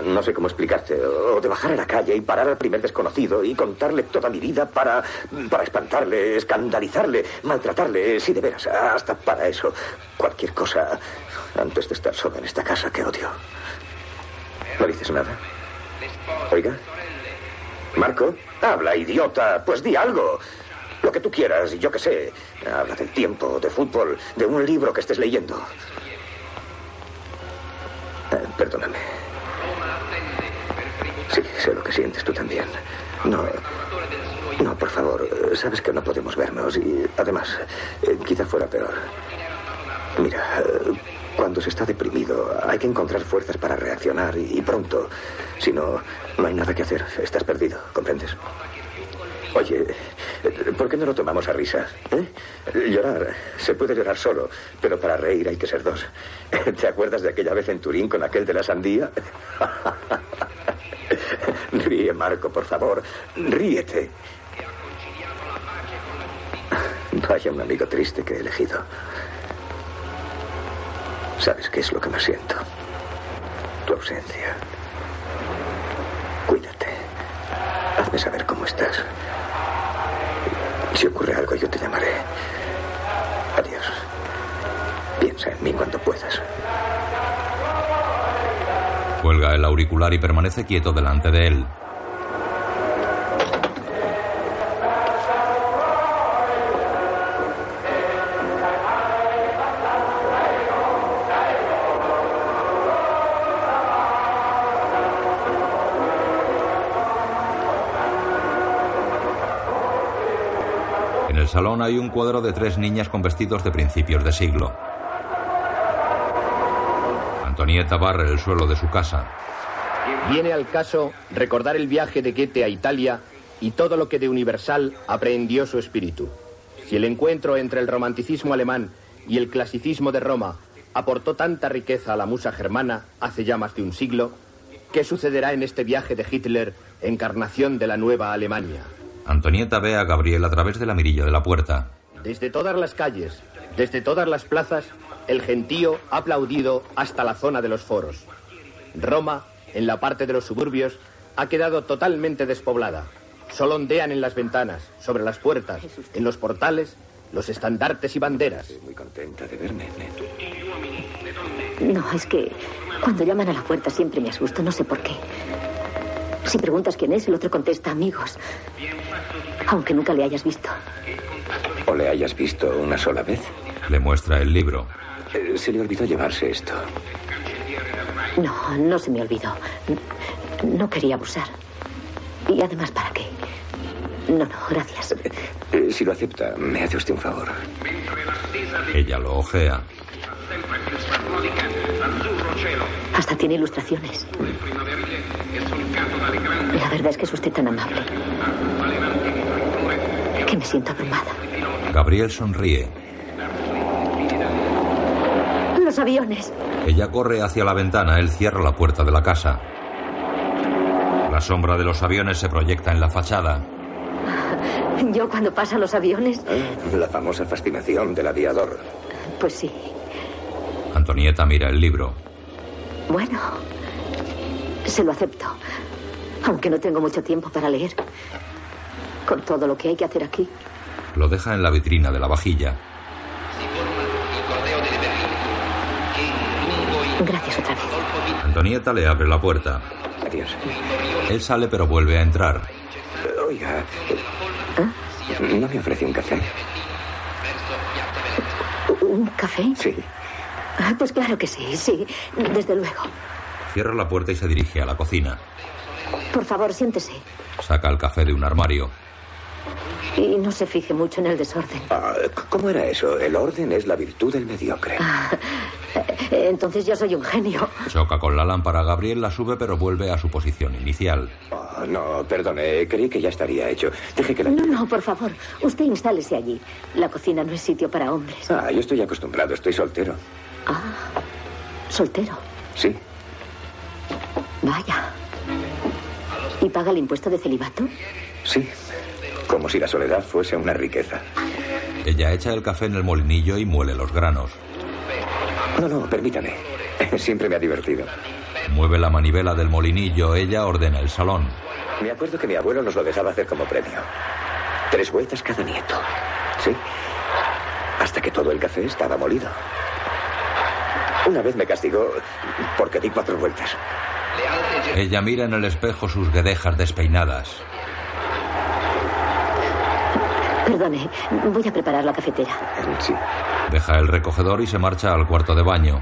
No, sé cómo explicarte. O de bajar a la calle y parar al primer desconocido y contarle toda mi vida para, para espantarle, escandalizarle, maltratarle. Sí, de veras, hasta para eso. Cualquier cosa antes de estar sola en esta casa que odio. ¿No dices nada? Oiga. Marco, habla, idiota. Pues di algo. Lo que tú quieras, yo qué sé. Habla del tiempo, de fútbol, de un libro que estés leyendo. Eh, perdóname. Sí, sé lo que sientes tú también. No. No, por favor. Sabes que no podemos vernos y además, eh, quizá fuera peor. Mira, eh, cuando se está deprimido hay que encontrar fuerzas para reaccionar y, y pronto. Si no, no hay nada que hacer. Estás perdido, ¿comprendes? Oye, ¿Por qué no lo tomamos a risa? ¿eh? Llorar, se puede llorar solo, pero para reír hay que ser dos. ¿Te acuerdas de aquella vez en Turín con aquel de la sandía? Ríe, Marco, por favor. Ríete. Vaya un amigo triste que he elegido. ¿Sabes qué es lo que más siento? Tu ausencia. Cuídate. Hazme saber cómo estás. Si ocurre algo, yo te llamaré. Adiós. Piensa en mí cuando puedas. Cuelga el auricular y permanece quieto delante de él. Salón hay un cuadro de tres niñas con vestidos de principios de siglo. Antonieta barre el suelo de su casa. Viene al caso recordar el viaje de Goethe a Italia y todo lo que de universal aprehendió su espíritu. Si el encuentro entre el romanticismo alemán y el clasicismo de Roma aportó tanta riqueza a la musa germana hace ya más de un siglo, ¿qué sucederá en este viaje de Hitler, encarnación de la nueva Alemania? Antonieta ve a Gabriel a través de la mirilla de la puerta. Desde todas las calles, desde todas las plazas, el gentío ha aplaudido hasta la zona de los foros. Roma, en la parte de los suburbios, ha quedado totalmente despoblada. Solo ondean en las ventanas, sobre las puertas, en los portales, los estandartes y banderas. Estoy muy contenta de verme, No, es que cuando llaman a la puerta siempre me asusto, no sé por qué. Si preguntas quién es, el otro contesta amigos. Aunque nunca le hayas visto. ¿O le hayas visto una sola vez? Le muestra el libro. Eh, Se le olvidó llevarse esto. No, no se me olvidó. No quería abusar. Y además, ¿para qué? No, no, gracias. Eh, Si lo acepta, me hace usted un favor. Ella lo ojea. Hasta tiene ilustraciones. La verdad es que es usted tan amable. Que me siento abrumada. Gabriel sonríe. Los aviones. Ella corre hacia la ventana, él cierra la puerta de la casa. La sombra de los aviones se proyecta en la fachada. Yo cuando pasan los aviones, Ah, La famosa fascinación del aviador. pues sí. Antonieta mira el libro. Bueno, se lo acepto. Aunque no tengo mucho tiempo para leer. Con todo lo que hay que hacer aquí. Lo deja en la vitrina de la vajilla. Gracias otra vez. Antonieta le abre la puerta. Adiós. Él sale pero vuelve a entrar. Oiga, ¿no me ofrece un café? ¿Un café? Sí. Ah, Pues claro que sí, sí. Desde luego. Cierra la puerta y se dirige a la cocina. Por favor, siéntese. Saca el café de un armario. Y no se fije mucho en el desorden. Ah, ¿Cómo era eso? El orden es la virtud del mediocre. Ah, eh, entonces yo soy un genio. Choca con la lámpara. Gabriel la sube pero vuelve a su posición inicial. Ah, no, perdone, creí que ya estaría hecho. Deje que la... No, no, por favor. Usted instálese allí. La cocina no es sitio para hombres. Ah, yo estoy acostumbrado, estoy soltero. Ah, soltero. Sí. Vaya. ¿Y paga el impuesto de celibato? Sí. Como si la soledad fuese una riqueza. Ella echa el café en el molinillo y muele los granos. No, no, permítame. Siempre me ha divertido. Mueve la manivela del molinillo. Ella ordena el salón. Me acuerdo que mi abuelo nos lo dejaba hacer como premio. Tres vueltas cada nieto. Sí. Hasta que todo el café estaba molido. Una vez me castigó porque di cuatro vueltas. Ella mira en el espejo sus guedejas despeinadas. Perdone, voy a preparar la cafetera. Sí. Deja el recogedor y se marcha al cuarto de baño.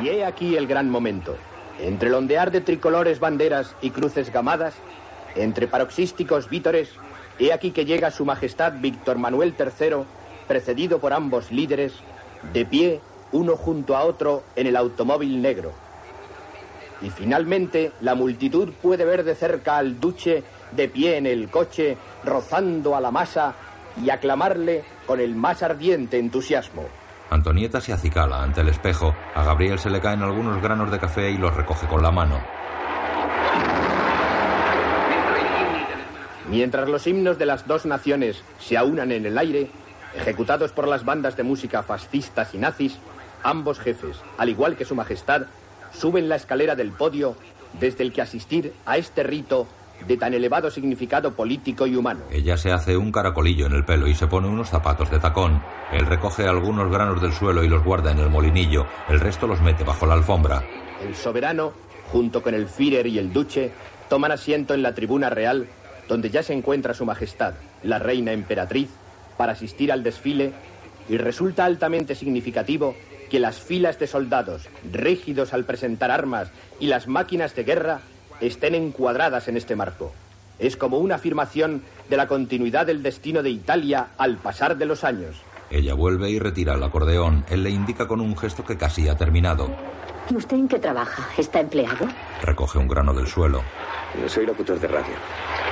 Y he aquí el gran momento. Entre el ondear de tricolores, banderas y cruces gamadas, entre paroxísticos vítores, he aquí que llega su majestad Víctor Manuel III, precedido por ambos líderes, de pie, uno junto a otro, en el automóvil negro. Y finalmente la multitud puede ver de cerca al duche de pie en el coche, rozando a la masa y aclamarle con el más ardiente entusiasmo. Antonieta se acicala ante el espejo. A Gabriel se le caen algunos granos de café y los recoge con la mano. Mientras los himnos de las dos naciones se aunan en el aire, ejecutados por las bandas de música fascistas y nazis, ambos jefes, al igual que su majestad, suben la escalera del podio desde el que asistir a este rito de tan elevado significado político y humano. Ella se hace un caracolillo en el pelo y se pone unos zapatos de tacón. Él recoge algunos granos del suelo y los guarda en el molinillo. El resto los mete bajo la alfombra. El soberano, junto con el Führer y el duche, toman asiento en la tribuna real, donde ya se encuentra su majestad, la reina emperatriz, para asistir al desfile, y resulta altamente significativo que las filas de soldados, rígidos al presentar armas, y las máquinas de guerra estén encuadradas en este marco. Es como una afirmación de la continuidad del destino de Italia al pasar de los años. Ella vuelve y retira el acordeón. Él le indica con un gesto que casi ha terminado. ¿Y usted en qué trabaja? ¿Está empleado? Recoge un grano del suelo. Soy locutor de radio.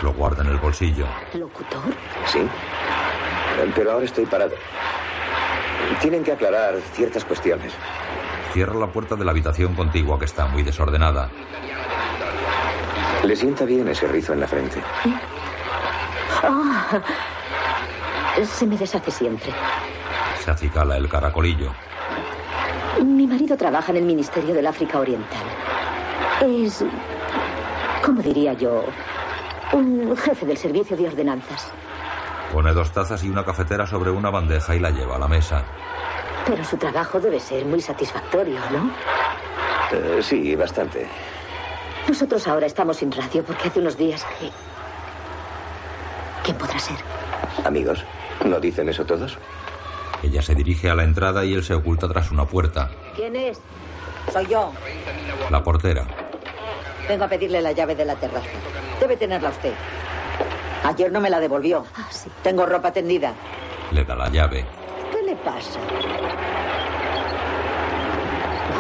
Lo guarda en el bolsillo. ¿Locutor? Sí. Pero ahora estoy parado. Tienen que aclarar ciertas cuestiones. Cierra la puerta de la habitación contigua que está muy desordenada. ¿Le sienta bien ese rizo en la frente? Ah, se me deshace siempre. Se acicala el caracolillo. Mi marido trabaja en el Ministerio del África Oriental. Es, ¿cómo diría yo? Un jefe del servicio de ordenanzas. Pone dos tazas y una cafetera sobre una bandeja y la lleva a la mesa. Pero su trabajo debe ser muy satisfactorio, ¿no? Eh, sí, bastante. Nosotros ahora estamos sin radio porque hace unos días que... ¿Quién podrá ser? Amigos, ¿no dicen eso todos? Ella se dirige a la entrada y él se oculta tras una puerta. ¿Quién es? Soy yo. La portera. Vengo a pedirle la llave de la terraza. Debe tenerla usted. Ayer no me la devolvió. Ah, sí. Tengo ropa tendida. Le da la llave. ¿Qué le pasa?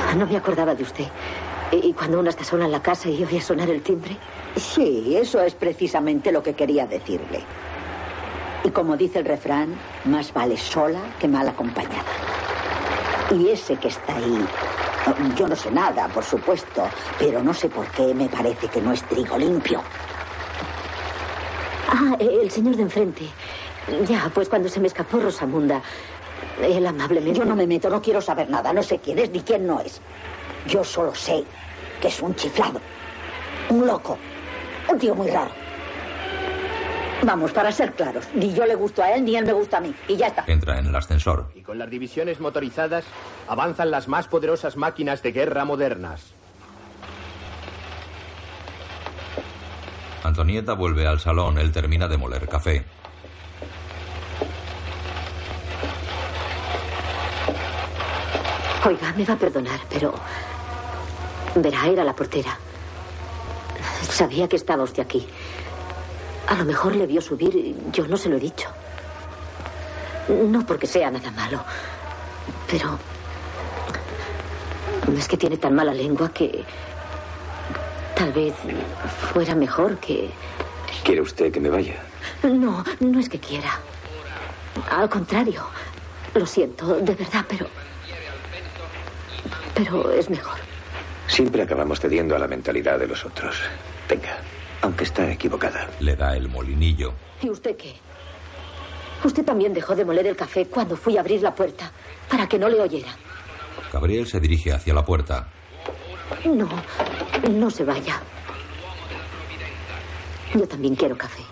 Ah, No me acordaba de usted. Y y cuando uno está sola en la casa y oye sonar el timbre. Sí, eso es precisamente lo que quería decirle. Y como dice el refrán, más vale sola que mal acompañada. Y ese que está ahí, yo no sé nada, por supuesto, pero no sé por qué me parece que no es trigo limpio. Ah, el señor de enfrente. Ya, pues cuando se me escapó Rosamunda, él amablemente. Yo no me meto, no quiero saber nada, no sé quién es ni quién no es. Yo solo sé que es un chiflado, un loco, un tío muy raro. Vamos, para ser claros, ni yo le gusto a él ni él me gusta a mí. Y ya está. Entra en el ascensor. Y con las divisiones motorizadas avanzan las más poderosas máquinas de guerra modernas. Antonieta vuelve al salón. Él termina de moler café. Oiga, me va a perdonar, pero. Verá, era la portera. Sabía que estaba usted aquí. A lo mejor le vio subir yo no se lo he dicho. No porque sea nada malo, pero. Es que tiene tan mala lengua que. Tal vez fuera mejor que. ¿Quiere usted que me vaya? No, no es que quiera. Al contrario. Lo siento, de verdad, pero. Pero es mejor. Siempre acabamos cediendo a la mentalidad de los otros. Venga, aunque está equivocada. Le da el molinillo. ¿Y usted qué? Usted también dejó de moler el café cuando fui a abrir la puerta para que no le oyera. Gabriel se dirige hacia la puerta. No, no se vaya. Yo también quiero café.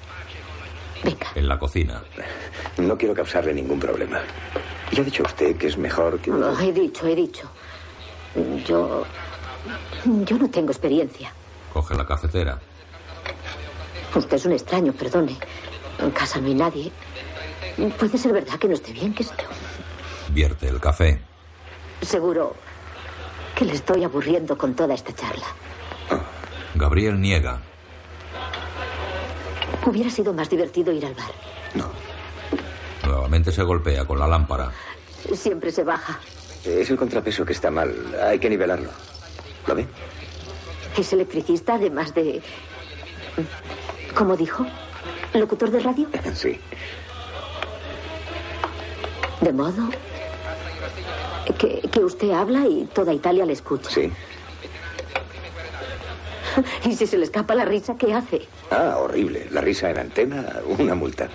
Venga. En la cocina. No quiero causarle ningún problema. Ya ha dicho usted que es mejor que... No, he dicho, he dicho. Yo. Yo no tengo experiencia. Coge la cafetera. Usted es un extraño, perdone. En casa no hay nadie. Puede ser verdad que no esté bien, que esto. Vierte el café. Seguro que le estoy aburriendo con toda esta charla. Gabriel niega. Hubiera sido más divertido ir al bar. Nuevamente se golpea con la lámpara. Siempre se baja. Es el contrapeso que está mal. Hay que nivelarlo. ¿Lo ve? Es electricista, además de. ¿Cómo dijo? ¿Locutor de radio? Sí. De modo que, que usted habla y toda Italia le escucha. Sí. ¿Y si se le escapa la risa, qué hace? Ah, horrible. La risa en antena, una multa.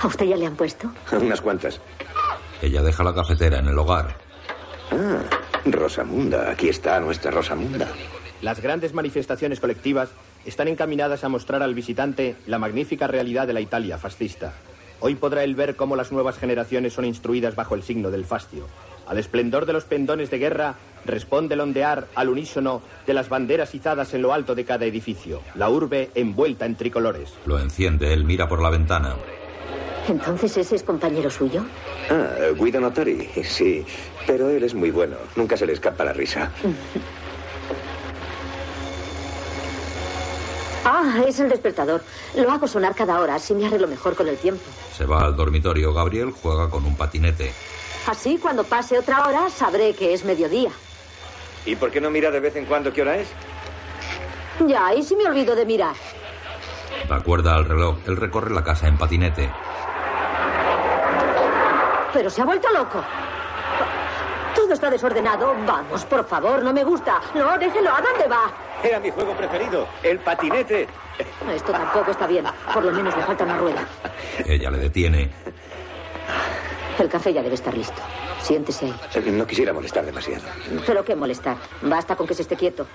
¿A usted ya le han puesto? Unas cuantas. Ella deja la cafetera en el hogar. Ah, Rosamunda. Aquí está nuestra Rosamunda. Las grandes manifestaciones colectivas están encaminadas a mostrar al visitante la magnífica realidad de la Italia fascista. Hoy podrá él ver cómo las nuevas generaciones son instruidas bajo el signo del fascio. Al esplendor de los pendones de guerra responde el ondear al unísono de las banderas izadas en lo alto de cada edificio, la urbe envuelta en tricolores. Lo enciende, él mira por la ventana. ¿Entonces ese es compañero suyo? Ah, Guido Notori, sí. Pero él es muy bueno. Nunca se le escapa la risa. Ah, es el despertador. Lo hago sonar cada hora, así me arreglo mejor con el tiempo. Se va al dormitorio. Gabriel juega con un patinete. Así, cuando pase otra hora, sabré que es mediodía. ¿Y por qué no mira de vez en cuando qué hora es? Ya, y si me olvido de mirar. Da cuerda al reloj. Él recorre la casa en patinete. Pero se ha vuelto loco. Todo está desordenado. Vamos, por favor, no me gusta. No, déjelo. ¿A dónde va? Era mi juego preferido, el patinete. Esto tampoco está bien. Por lo menos me falta una rueda. Ella le detiene. El café ya debe estar listo. Siéntese ahí. No quisiera molestar demasiado. Pero qué molestar. Basta con que se esté quieto.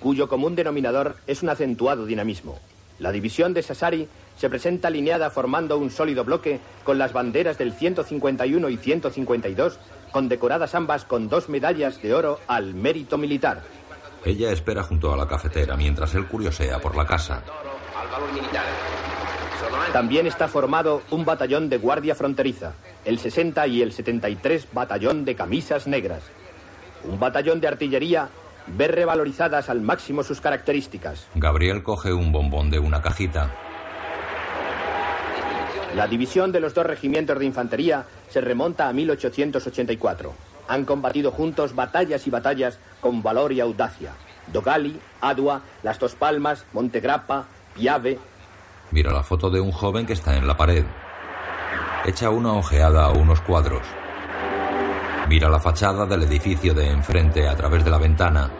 cuyo común denominador es un acentuado dinamismo. La división de Sassari se presenta alineada formando un sólido bloque con las banderas del 151 y 152, condecoradas ambas con dos medallas de oro al mérito militar. Ella espera junto a la cafetera mientras él curiosea por la casa. También está formado un batallón de guardia fronteriza, el 60 y el 73 batallón de camisas negras. Un batallón de artillería ve revalorizadas al máximo sus características. Gabriel coge un bombón de una cajita. La división de los dos regimientos de infantería se remonta a 1884. Han combatido juntos batallas y batallas con valor y audacia. Dogali, Adua, Las Dos Palmas, Montegrappa, Piave. Mira la foto de un joven que está en la pared. Echa una ojeada a unos cuadros. Mira la fachada del edificio de enfrente a través de la ventana.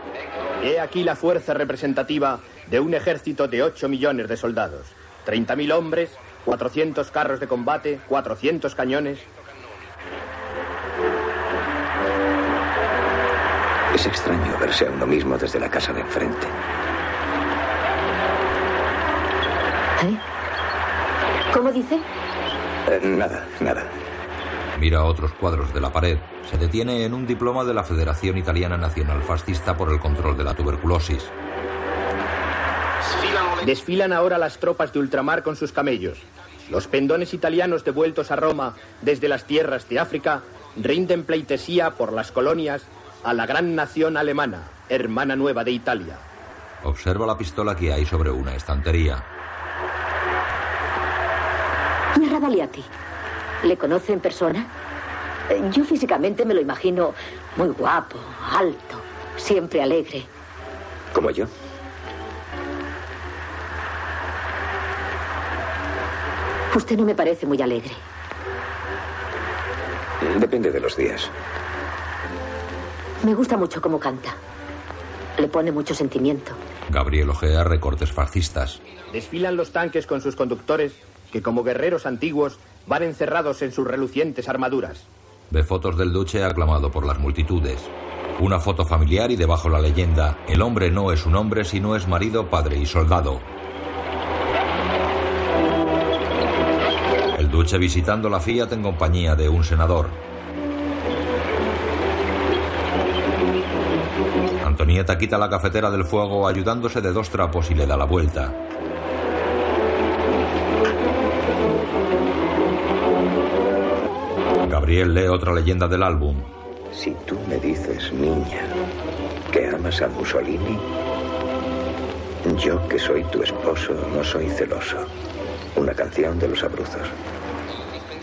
He aquí la fuerza representativa de un ejército de 8 millones de soldados. 30.000 hombres, 400 carros de combate, 400 cañones. Es extraño verse a uno mismo desde la casa de enfrente. ¿Eh? ¿Cómo dice? Eh, nada, nada. Mira otros cuadros de la pared. Se detiene en un diploma de la Federación Italiana Nacional Fascista por el control de la tuberculosis. Desfilan ahora las tropas de ultramar con sus camellos. Los pendones italianos devueltos a Roma desde las tierras de África rinden pleitesía por las colonias a la gran nación alemana, hermana nueva de Italia. Observa la pistola que hay sobre una estantería. Mi Radaliati. ¿Le conoce en persona? Eh, Yo físicamente me lo imagino muy guapo, alto, siempre alegre. Como yo. Usted no me parece muy alegre. Depende de los días. Me gusta mucho cómo canta. Le pone mucho sentimiento. Gabriel ojea recortes fascistas. Desfilan los tanques con sus conductores que como guerreros antiguos van encerrados en sus relucientes armaduras. Ve fotos del duce aclamado por las multitudes. Una foto familiar y debajo la leyenda, el hombre no es un hombre si no es marido, padre y soldado. El duce visitando la Fiat en compañía de un senador. Antonieta quita la cafetera del fuego ayudándose de dos trapos y le da la vuelta. Gabriel lee otra leyenda del álbum. Si tú me dices, niña, que amas a Mussolini, yo que soy tu esposo no soy celoso. Una canción de los abruzos.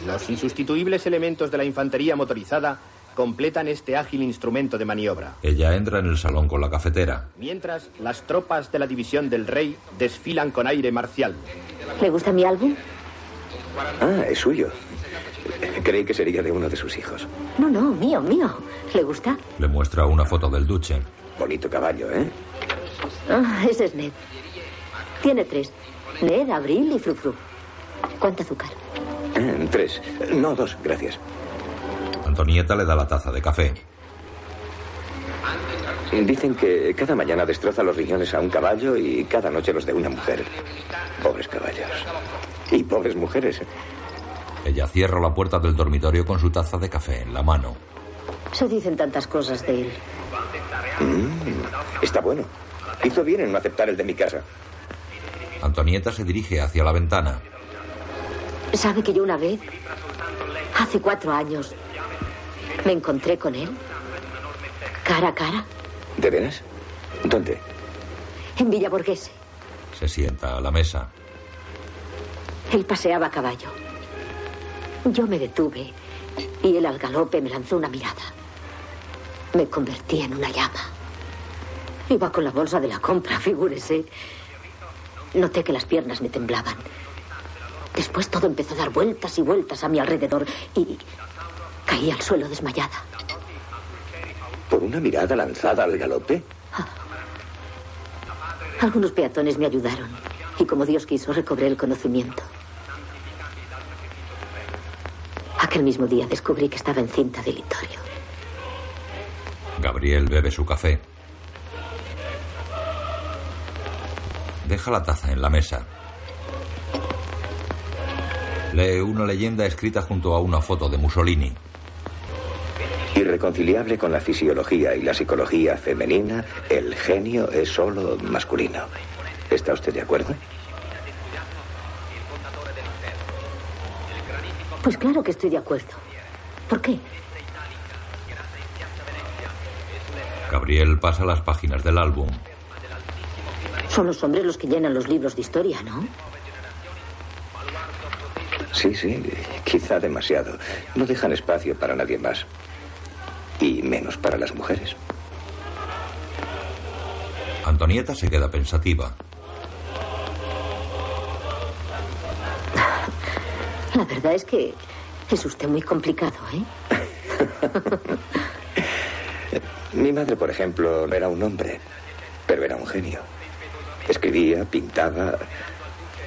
Los insustituibles elementos de la infantería motorizada completan este ágil instrumento de maniobra. Ella entra en el salón con la cafetera. Mientras, las tropas de la división del rey desfilan con aire marcial. ¿Le gusta mi álbum? Ah, es suyo. Creí que sería de uno de sus hijos. No, no, mío, mío. ¿Le gusta? Le muestra una foto del duche. Bonito caballo, ¿eh? Ah, ese es Ned. Tiene tres. Ned, Abril y Frufru. ¿Cuánto azúcar? Eh, tres. No, dos, gracias. Antonieta le da la taza de café. Dicen que cada mañana destroza los riñones a un caballo y cada noche los de una mujer. Pobres caballos. Y pobres mujeres. Ella cierra la puerta del dormitorio con su taza de café en la mano. Se dicen tantas cosas de él. Mm, está bueno. Hizo bien en no aceptar el de mi casa. Antonieta se dirige hacia la ventana. ¿Sabe que yo una vez, hace cuatro años, me encontré con él? Cara a cara. ¿De veras? ¿Dónde? En Villa Borghese. Se sienta a la mesa. Él paseaba a caballo. Yo me detuve y él al galope me lanzó una mirada. Me convertí en una llama. Iba con la bolsa de la compra, figúrese. Noté que las piernas me temblaban. Después todo empezó a dar vueltas y vueltas a mi alrededor y caí al suelo desmayada. ¿Por una mirada lanzada al galope? Ah. Algunos peatones me ayudaron y como Dios quiso recobré el conocimiento. Aquel mismo día descubrí que estaba encinta de Litorio. Gabriel bebe su café. Deja la taza en la mesa. Lee una leyenda escrita junto a una foto de Mussolini. Irreconciliable con la fisiología y la psicología femenina, el genio es solo masculino. ¿Está usted de acuerdo? Pues claro que estoy de acuerdo. ¿Por qué? Gabriel pasa las páginas del álbum. Son los hombres los que llenan los libros de historia, ¿no? Sí, sí, quizá demasiado. No dejan espacio para nadie más. Y menos para las mujeres. Antonieta se queda pensativa. La verdad es que es usted muy complicado, ¿eh? Mi madre, por ejemplo, no era un hombre, pero era un genio. Escribía, pintaba,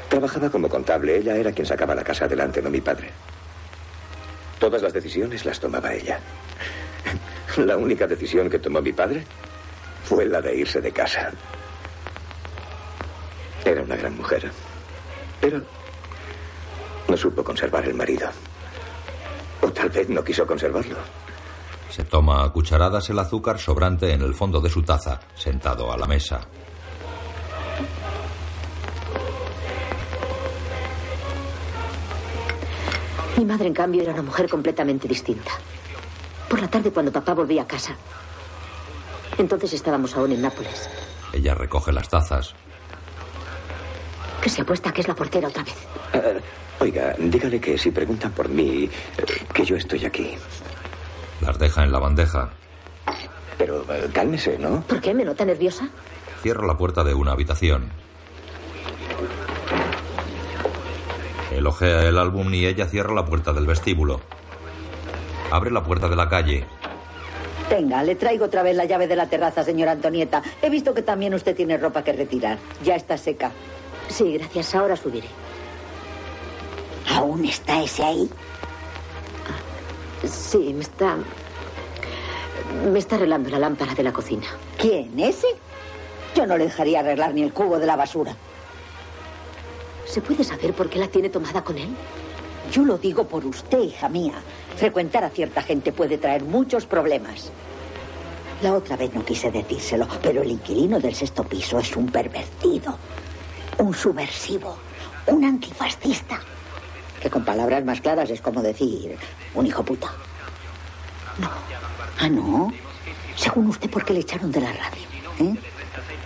trabajaba como contable. Ella era quien sacaba la casa adelante, no mi padre. Todas las decisiones las tomaba ella. La única decisión que tomó mi padre fue la de irse de casa. Era una gran mujer, pero no supo conservar el marido. O tal vez no quiso conservarlo. Se toma a cucharadas el azúcar sobrante en el fondo de su taza, sentado a la mesa. Mi madre, en cambio, era una mujer completamente distinta. Por la tarde, cuando papá volvía a casa. Entonces estábamos aún en Nápoles. Ella recoge las tazas. Que se apuesta que es la portera otra vez. Uh, oiga, dígale que si preguntan por mí, que yo estoy aquí. Las deja en la bandeja. Pero uh, cálmese, ¿no? ¿Por qué? ¿Me nota nerviosa? Cierra la puerta de una habitación. Él ojea el álbum y ella cierra la puerta del vestíbulo. Abre la puerta de la calle. Venga, le traigo otra vez la llave de la terraza, señora Antonieta. He visto que también usted tiene ropa que retirar. Ya está seca. Sí, gracias. Ahora subiré. ¿Aún está ese ahí? Sí, me está. Me está arreglando la lámpara de la cocina. ¿Quién? ¿Ese? Yo no le dejaría arreglar ni el cubo de la basura. ¿Se puede saber por qué la tiene tomada con él? Yo lo digo por usted, hija mía. Frecuentar a cierta gente puede traer muchos problemas. La otra vez no quise decírselo, pero el inquilino del sexto piso es un pervertido, un subversivo, un antifascista. Que con palabras más claras es como decir un hijo puta. No. Ah, no. Según usted, ¿por qué le echaron de la radio? ¿Eh?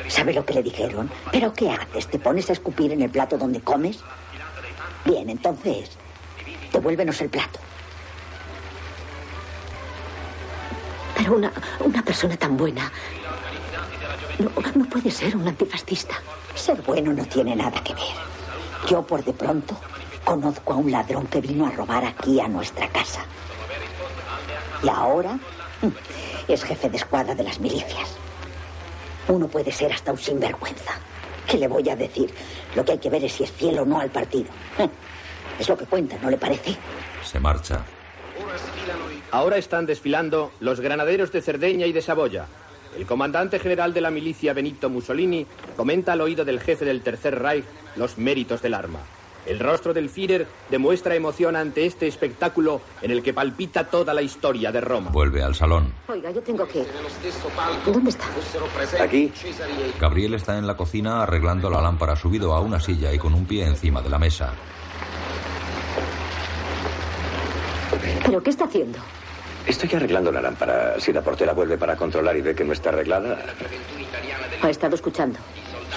¿Sabe lo que le dijeron? ¿Pero qué haces? ¿Te pones a escupir en el plato donde comes? Bien, entonces, devuélvenos el plato. Pero una, una persona tan buena no, no puede ser un antifascista. Ser bueno no tiene nada que ver. Yo, por de pronto, Conozco a un ladrón que vino a robar aquí a nuestra casa. Y ahora mm, es jefe de escuadra de las milicias. Uno puede ser hasta un sinvergüenza. ¿Qué le voy a decir? Lo que hay que ver es si es fiel o no al partido. Es lo que cuenta, ¿no le parece? Se marcha. Ahora están desfilando los granaderos de Cerdeña y de Saboya. El comandante general de la milicia Benito Mussolini comenta al oído del jefe del Tercer Reich los méritos del arma. El rostro del Führer demuestra emoción ante este espectáculo en el que palpita toda la historia de Roma. Vuelve al salón. Oiga, yo tengo que... ¿Dónde está? Aquí. Gabriel está en la cocina arreglando la lámpara subido a una silla y con un pie encima de la mesa. ¿Pero qué está haciendo? Estoy arreglando la lámpara. Si la portera vuelve para controlar y ve que no está arreglada. Ha estado escuchando.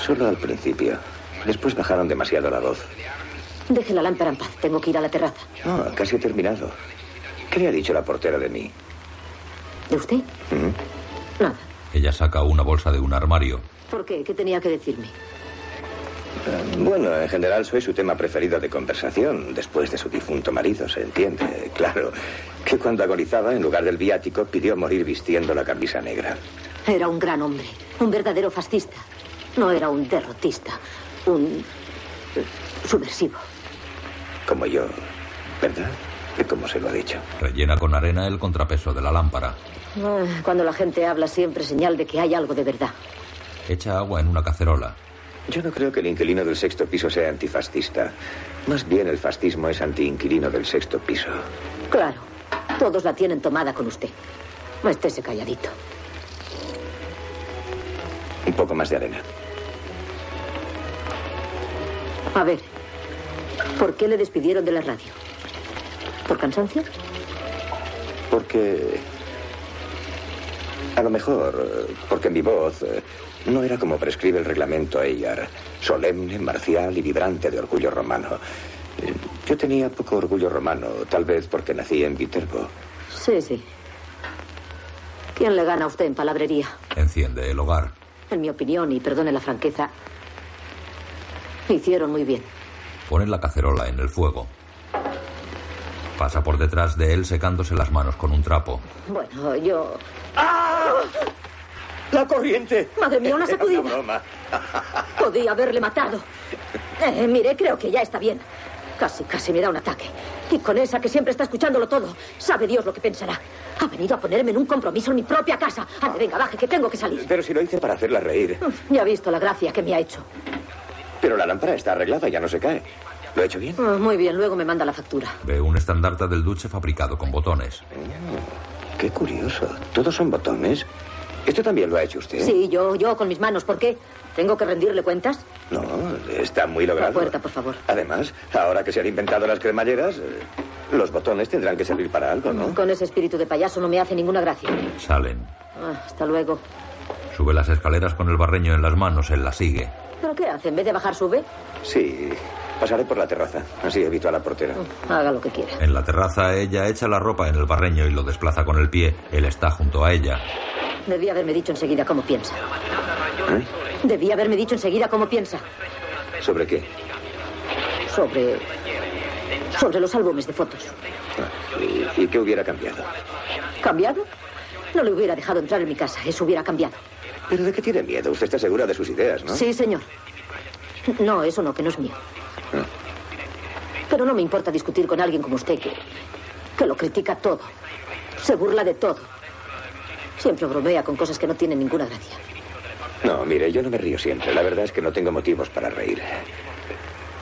Solo al principio. Después bajaron demasiado la voz. Deje la lámpara en paz. Tengo que ir a la terraza. No, casi he terminado. ¿Qué le ha dicho la portera de mí? ¿De usted? ¿Mm? Nada. Ella saca una bolsa de un armario. ¿Por qué? ¿Qué tenía que decirme? Eh, Bueno, en general soy su tema preferido de conversación, después de su difunto marido, se entiende. Claro, que cuando agonizaba, en lugar del viático, pidió morir vistiendo la camisa negra. Era un gran hombre. Un verdadero fascista. No era un derrotista. Un... subversivo. Como yo, ¿verdad? Y como se lo ha dicho. Rellena con arena el contrapeso de la lámpara. Ah, Cuando la gente habla siempre es señal de que hay algo de verdad. Echa agua en una cacerola. Yo no creo que el inquilino del sexto piso sea antifascista. Más bien el fascismo es antiinquilino del sexto piso. Claro. Todos la tienen tomada con usted. Estése calladito. Un poco más de arena. A ver. ¿Por qué le despidieron de la radio? ¿Por cansancio? Porque... A lo mejor, porque mi voz eh, no era como prescribe el reglamento Eyar, solemne, marcial y vibrante de orgullo romano. Eh, Yo tenía poco orgullo romano, tal vez porque nací en Viterbo. Sí, sí. ¿Quién le gana a usted en palabrería? Enciende el hogar. En mi opinión, y perdone la franqueza, hicieron muy bien. Pone la cacerola en el fuego. Pasa por detrás de él secándose las manos con un trapo. Bueno, yo... ¡La corriente! Madre mía, una Era sacudida. broma. Podía haberle matado. Eh, mire, creo que ya está bien. Casi, casi me da un ataque. Y con esa que siempre está escuchándolo todo, sabe Dios lo que pensará. Ha venido a ponerme en un compromiso en mi propia casa. Ande, venga, baje, que tengo que salir. Pero si lo hice para hacerla reír. Ya ha visto la gracia que me ha hecho. Pero la lámpara está arreglada, ya no se cae. ¿Lo he hecho bien? Ah, muy bien, luego me manda la factura. Ve un estandarte del duche fabricado con botones. Qué curioso. ¿Todos son botones? ¿Esto también lo ha hecho usted? Sí, yo, yo con mis manos. ¿Por qué? ¿Tengo que rendirle cuentas? No, está muy La logrado. puerta, por favor. Además, ahora que se han inventado las cremalleras, eh, los botones tendrán que servir para algo, ¿no? Con ese espíritu de payaso no me hace ninguna gracia. Salen. Ah, hasta luego. Sube las escaleras con el barreño en las manos. Él la sigue. ¿Pero qué hace? ¿En vez de bajar, sube? Sí, pasaré por la terraza. Así evito a la portera. Haga lo que quiera. En la terraza ella echa la ropa en el barreño y lo desplaza con el pie. Él está junto a ella. Debía haberme dicho enseguida cómo piensa. ¿Eh? Debía haberme dicho enseguida cómo piensa. ¿Sobre qué? Sobre. Sobre los álbumes de fotos. ¿Y, y qué hubiera cambiado? ¿Cambiado? No le hubiera dejado entrar en mi casa. Eso hubiera cambiado. ¿Pero de qué tiene miedo? Usted está segura de sus ideas, ¿no? Sí, señor. No, eso no, que no es mío. Pero no me importa discutir con alguien como usted que. que lo critica todo. Se burla de todo. Siempre bromea con cosas que no tienen ninguna gracia. No, mire, yo no me río siempre. La verdad es que no tengo motivos para reír.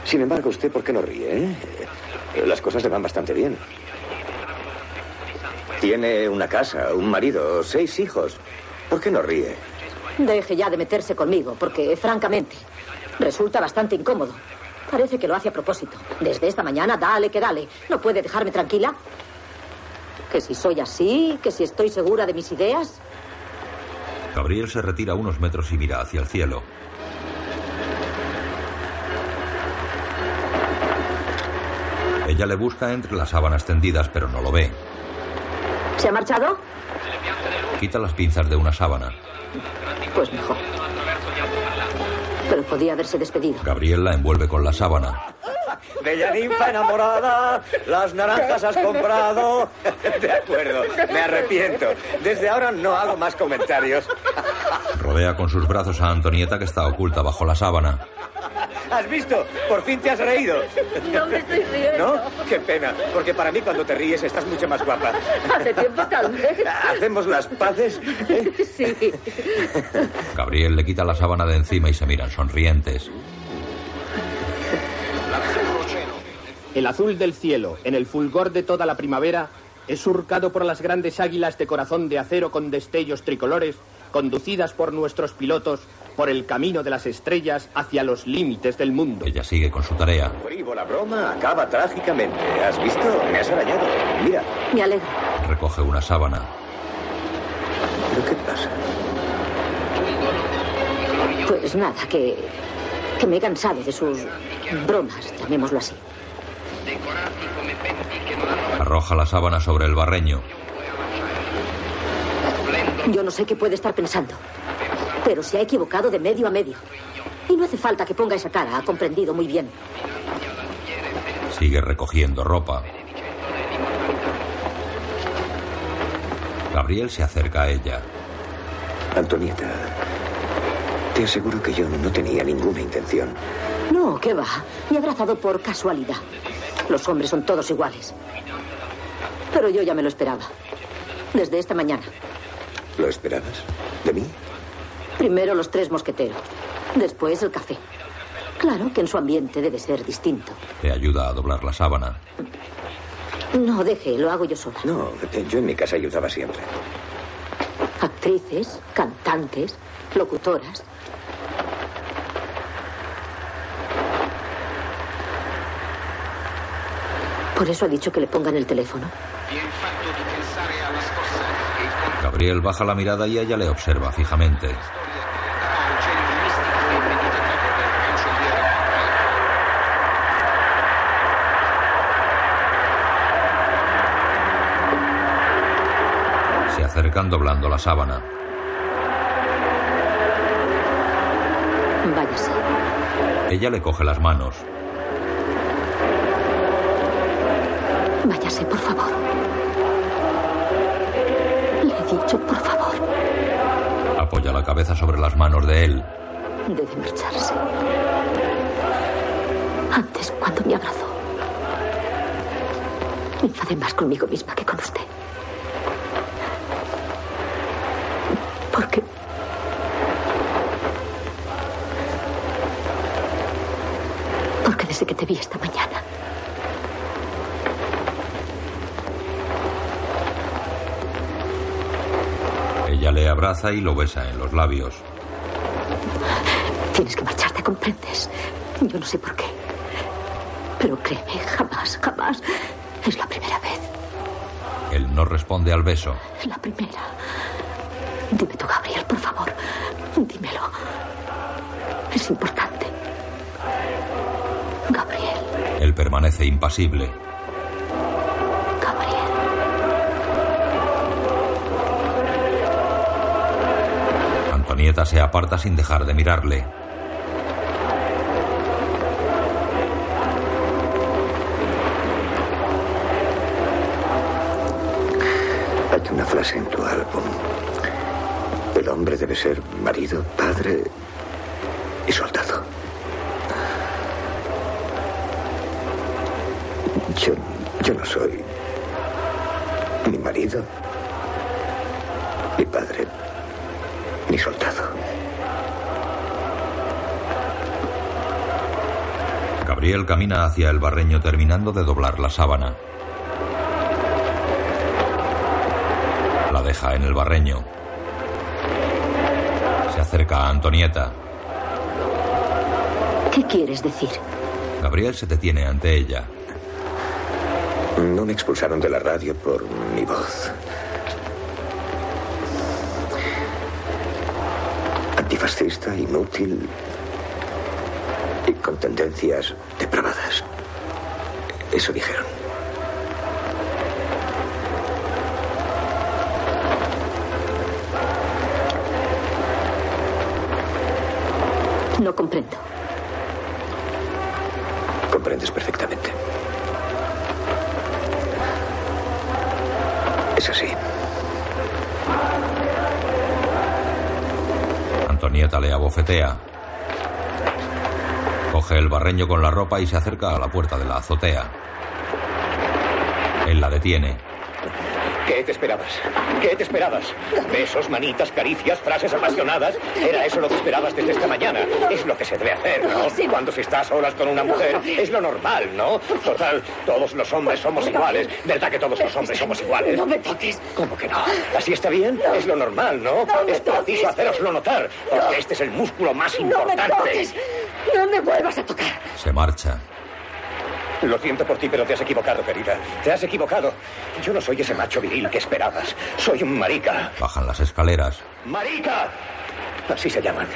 Sin embargo, ¿usted por qué no ríe? eh? Las cosas le van bastante bien. Tiene una casa, un marido, seis hijos. ¿Por qué no ríe? Deje ya de meterse conmigo, porque, francamente, resulta bastante incómodo. Parece que lo hace a propósito. Desde esta mañana, dale que dale. ¿No puede dejarme tranquila? Que si soy así, que si estoy segura de mis ideas. Gabriel se retira unos metros y mira hacia el cielo. Ella le busca entre las sábanas tendidas, pero no lo ve. ¿Se ha marchado? Quita las pinzas de una sábana. Pues mejor. Pero podía haberse despedido. Gabriel la envuelve con la sábana. Bella ninfa enamorada, las naranjas has comprado. De acuerdo, me arrepiento. Desde ahora no hago más comentarios. Rodea con sus brazos a Antonieta que está oculta bajo la sábana. ¿Has visto? Por fin te has reído. No me estoy riendo. ¿No? Qué pena, porque para mí cuando te ríes estás mucho más guapa. Hace tiempo tal vez. ¿Hacemos las paces? Sí. Gabriel le quita la sábana de encima y se miran sonrientes. El azul del cielo, en el fulgor de toda la primavera, es surcado por las grandes águilas de corazón de acero con destellos tricolores, conducidas por nuestros pilotos por el camino de las estrellas hacia los límites del mundo. Ella sigue con su tarea. la broma acaba trágicamente. ¿Has visto? Me has arañado. Mira. Me alegro. Recoge una sábana. ¿Pero qué pasa? Pues nada, que, que me he cansado de sus bromas, llamémoslo así. Arroja la sábana sobre el barreño. Yo no sé qué puede estar pensando, pero se ha equivocado de medio a medio. Y no hace falta que ponga esa cara, ha comprendido muy bien. Sigue recogiendo ropa. Gabriel se acerca a ella. Antonieta, te aseguro que yo no tenía ninguna intención. No, ¿qué va? Me he abrazado por casualidad. Los hombres son todos iguales. Pero yo ya me lo esperaba. Desde esta mañana. ¿Lo esperabas? ¿De mí? Primero los tres mosqueteros. Después el café. Claro que en su ambiente debe ser distinto. Le ayuda a doblar la sábana. No, deje, lo hago yo sola. No, yo en mi casa ayudaba siempre. Actrices, cantantes, locutoras. Por eso ha dicho que le pongan el teléfono. Gabriel baja la mirada y ella le observa fijamente. Se acercan doblando la sábana. Váyase. Ella le coge las manos. Váyase, por favor. Le he dicho, por favor. Apoya la cabeza sobre las manos de él. Debe marcharse. Antes, cuando me abrazó, me enfadé más conmigo misma que con usted. Porque Porque desde que te vi esta mañana, abraza y lo besa en los labios. tienes que marcharte, ¿comprendes? Yo no sé por qué. Pero créeme, jamás, jamás. Es la primera vez. Él no responde al beso. Es la primera. Dime tú, Gabriel, por favor. Dímelo. Es importante. Gabriel, Él permanece impasible. Antonieta se aparta sin dejar de mirarle. Hay una frase en tu álbum. El hombre debe ser marido, padre y soldado. Yo, yo no soy ni marido, ni padre, soldado. Gabriel camina hacia el barreño terminando de doblar la sábana. La deja en el barreño. Se acerca a Antonieta. ¿Qué quieres decir? Gabriel se detiene ante ella. No me expulsaron de la radio por mi voz. Inútil y con tendencias depravadas. Eso dijeron. No comprendo. Coge el barreño con la ropa y se acerca a la puerta de la azotea. Él la detiene. ¿Qué te esperabas? ¿Qué te esperabas? Besos, manitas, caricias, frases apasionadas. ¿Era eso lo que esperabas desde esta mañana? Es lo que se debe hacer, ¿no? Cuando se está a solas con una mujer, es lo normal, ¿no? Total, todos los hombres somos iguales. ¿Verdad que todos los hombres somos iguales? No me toques. ¿Cómo que no? ¿Así está bien? Es lo normal, ¿no? Es preciso haceroslo notar, porque este es el músculo más No me importante. toques. No me vuelvas a tocar. Se marcha. Lo siento por ti, pero te has equivocado, querida. Te has equivocado. Yo no soy ese macho viril que esperabas. Soy un marica. Bajan las escaleras. ¡Marica! Así se llaman.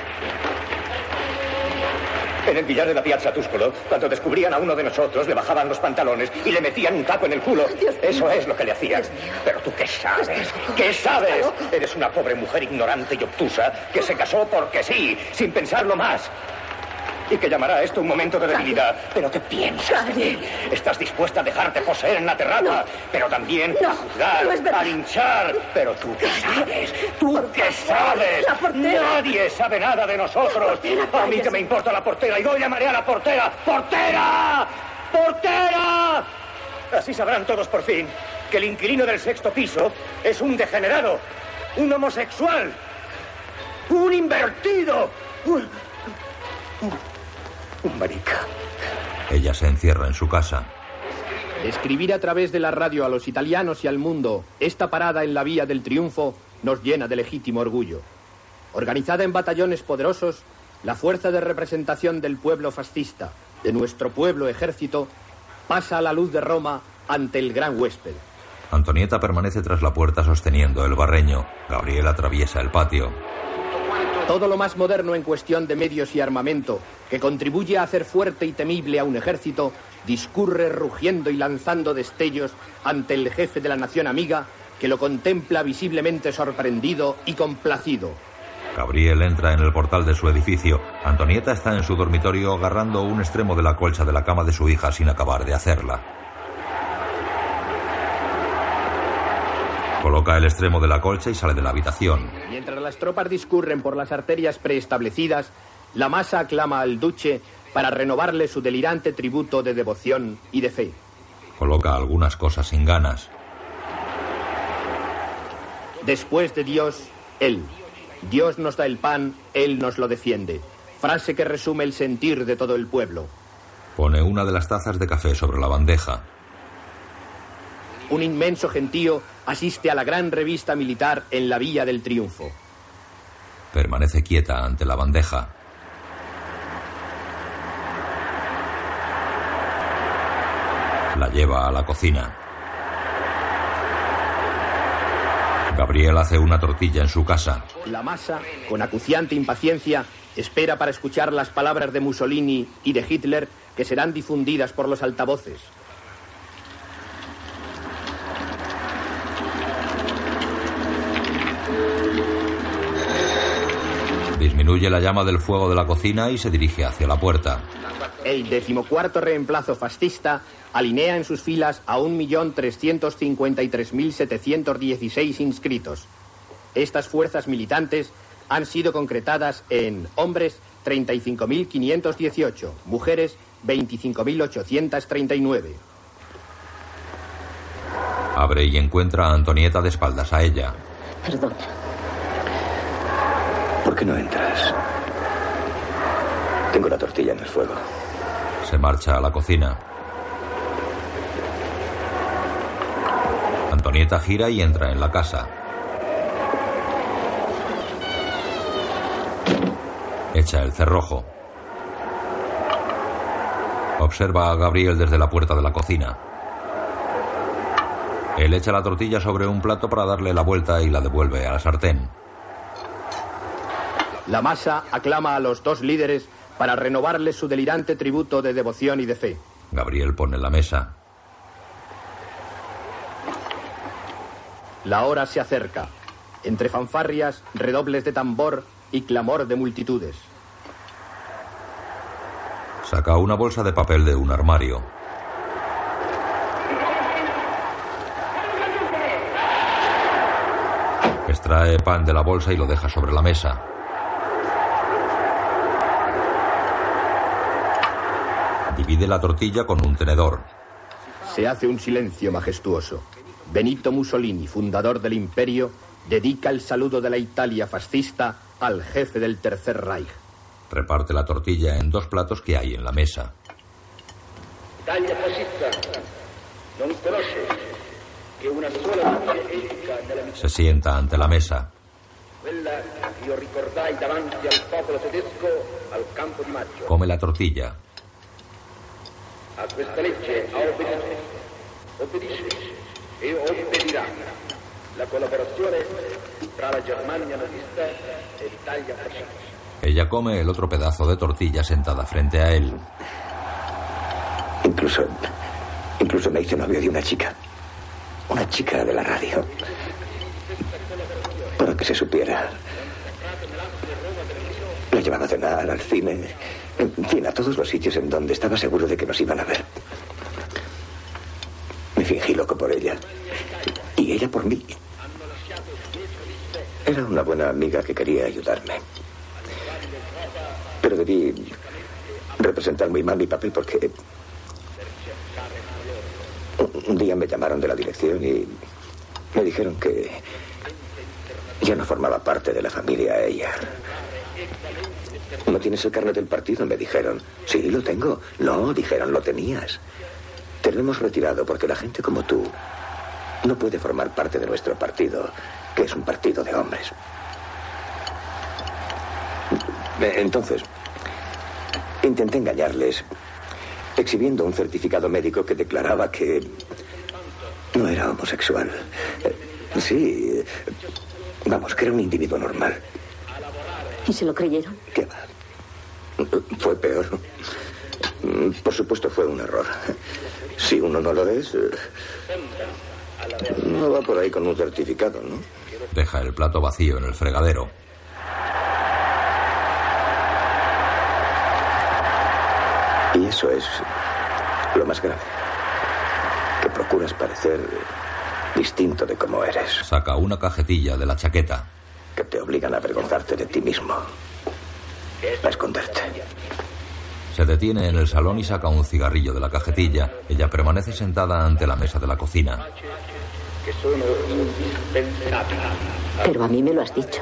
En el billar de la Piazza Tuscolo, cuando descubrían a uno de nosotros, le bajaban los pantalones y le metían un taco en el culo. Eso es lo que le hacían. Pero tú qué sabes, ¿qué sabes? Eres una pobre mujer ignorante y obtusa que se casó porque sí, sin pensarlo más. Y que llamará a esto un momento de debilidad. Pero ¿qué piensas de? Estás dispuesta a dejarte poseer en la terraza, pero también a juzgar, no a linchar. Pero tú qué sabes, tú qué sabes. Nadie sabe nada de nosotros. A mí que me importa la portera y yo llamaré a la portera. ¡Portera! ¡Portera! Así sabrán todos por fin que el inquilino del sexto piso es un degenerado, un homosexual, un invertido, un, un- un marica. Ella se encierra en su casa. Escribir a través de la radio a los italianos y al mundo esta parada en la vía del triunfo nos llena de legítimo orgullo. Organizada en batallones poderosos, la fuerza de representación del pueblo fascista, de nuestro pueblo ejército, pasa a la luz de Roma ante el gran huésped. Antonieta permanece tras la puerta sosteniendo el barreño. Gabriel atraviesa el patio. Todo lo más moderno en cuestión de medios y armamento, que contribuye a hacer fuerte y temible a un ejército, discurre rugiendo y lanzando destellos ante el jefe de la nación amiga, que lo contempla visiblemente sorprendido y complacido. Gabriel entra en el portal de su edificio. Antonieta está en su dormitorio agarrando un extremo de la colcha de la cama de su hija sin acabar de hacerla. Coloca el extremo de la colcha y sale de la habitación. Mientras las tropas discurren por las arterias preestablecidas, la masa aclama al duce para renovarle su delirante tributo de devoción y de fe. Coloca algunas cosas sin ganas. Después de Dios, Él. Dios nos da el pan, Él nos lo defiende. Frase que resume el sentir de todo el pueblo. Pone una de las tazas de café sobre la bandeja. Un inmenso gentío asiste a la gran revista militar en la Villa del Triunfo. Permanece quieta ante la bandeja. La lleva a la cocina. Gabriel hace una tortilla en su casa. La masa, con acuciante impaciencia, espera para escuchar las palabras de Mussolini y de Hitler que serán difundidas por los altavoces. Disminuye la llama del fuego de la cocina y se dirige hacia la puerta. El decimocuarto reemplazo fascista alinea en sus filas a 1.353.716 inscritos. Estas fuerzas militantes han sido concretadas en hombres 35.518, mujeres 25.839. Abre y encuentra a Antonieta de espaldas a ella. Perdona. ¿Por qué no entras? Tengo la tortilla en el fuego. Se marcha a la cocina. Antonieta gira y entra en la casa. Echa el cerrojo. Observa a Gabriel desde la puerta de la cocina. Él echa la tortilla sobre un plato para darle la vuelta y la devuelve a la sartén. La masa aclama a los dos líderes para renovarles su delirante tributo de devoción y de fe. Gabriel pone la mesa. La hora se acerca. Entre fanfarrias, redobles de tambor y clamor de multitudes. Saca una bolsa de papel de un armario. Extrae pan de la bolsa y lo deja sobre la mesa. Divide la tortilla con un tenedor. Se hace un silencio majestuoso. Benito Mussolini, fundador del imperio, dedica el saludo de la Italia fascista al jefe del Tercer Reich. Reparte la tortilla en dos platos que hay en la mesa. Italia fascista non conosce che una sola etica nella Se sienta ante la mesa. quella che io ricordai davanti al popolo tedesco al campo di maggio. Come la tortilla. A questa legge ha obbedito, obbedisce e obbedirà la collaborazione tra la Germania nazista e l'Italia fascista. Ella come el otro pedazo de tortilla sentada frente a él. Incluso, incluso me hice novio de una chica. Una chica de la radio. Para que se supiera. La llevaba a cenar, al cine. En fin, a todos los sitios en donde estaba seguro de que nos iban a ver. Me fingí loco por ella. Y ella por mí. Era una buena amiga que quería ayudarme. Pero debí representar muy mal mi papel porque un día me llamaron de la dirección y me dijeron que ya no formaba parte de la familia ella. ¿No tienes el carnet del partido? Me dijeron. Sí, lo tengo. No, dijeron, lo tenías. Te lo hemos retirado porque la gente como tú no puede formar parte de nuestro partido, que es un partido de hombres. Entonces, intenté engañarles, exhibiendo un certificado médico que declaraba que no era homosexual. Eh, Sí, vamos, que era un individuo normal. ¿Y se lo creyeron? ¿Qué va? Fue peor. Por supuesto fue un error. Si uno no lo es, eh, no va por ahí con un certificado, ¿no? Deja el plato vacío en el fregadero. Y eso es lo más grave. Que procuras parecer distinto de como eres. Saca una cajetilla de la chaqueta. Que te obligan a avergonzarte de ti mismo. A esconderte. Se detiene en el salón y saca un cigarrillo de la cajetilla. Ella permanece sentada ante la mesa de la cocina. Pero a mí me lo has dicho.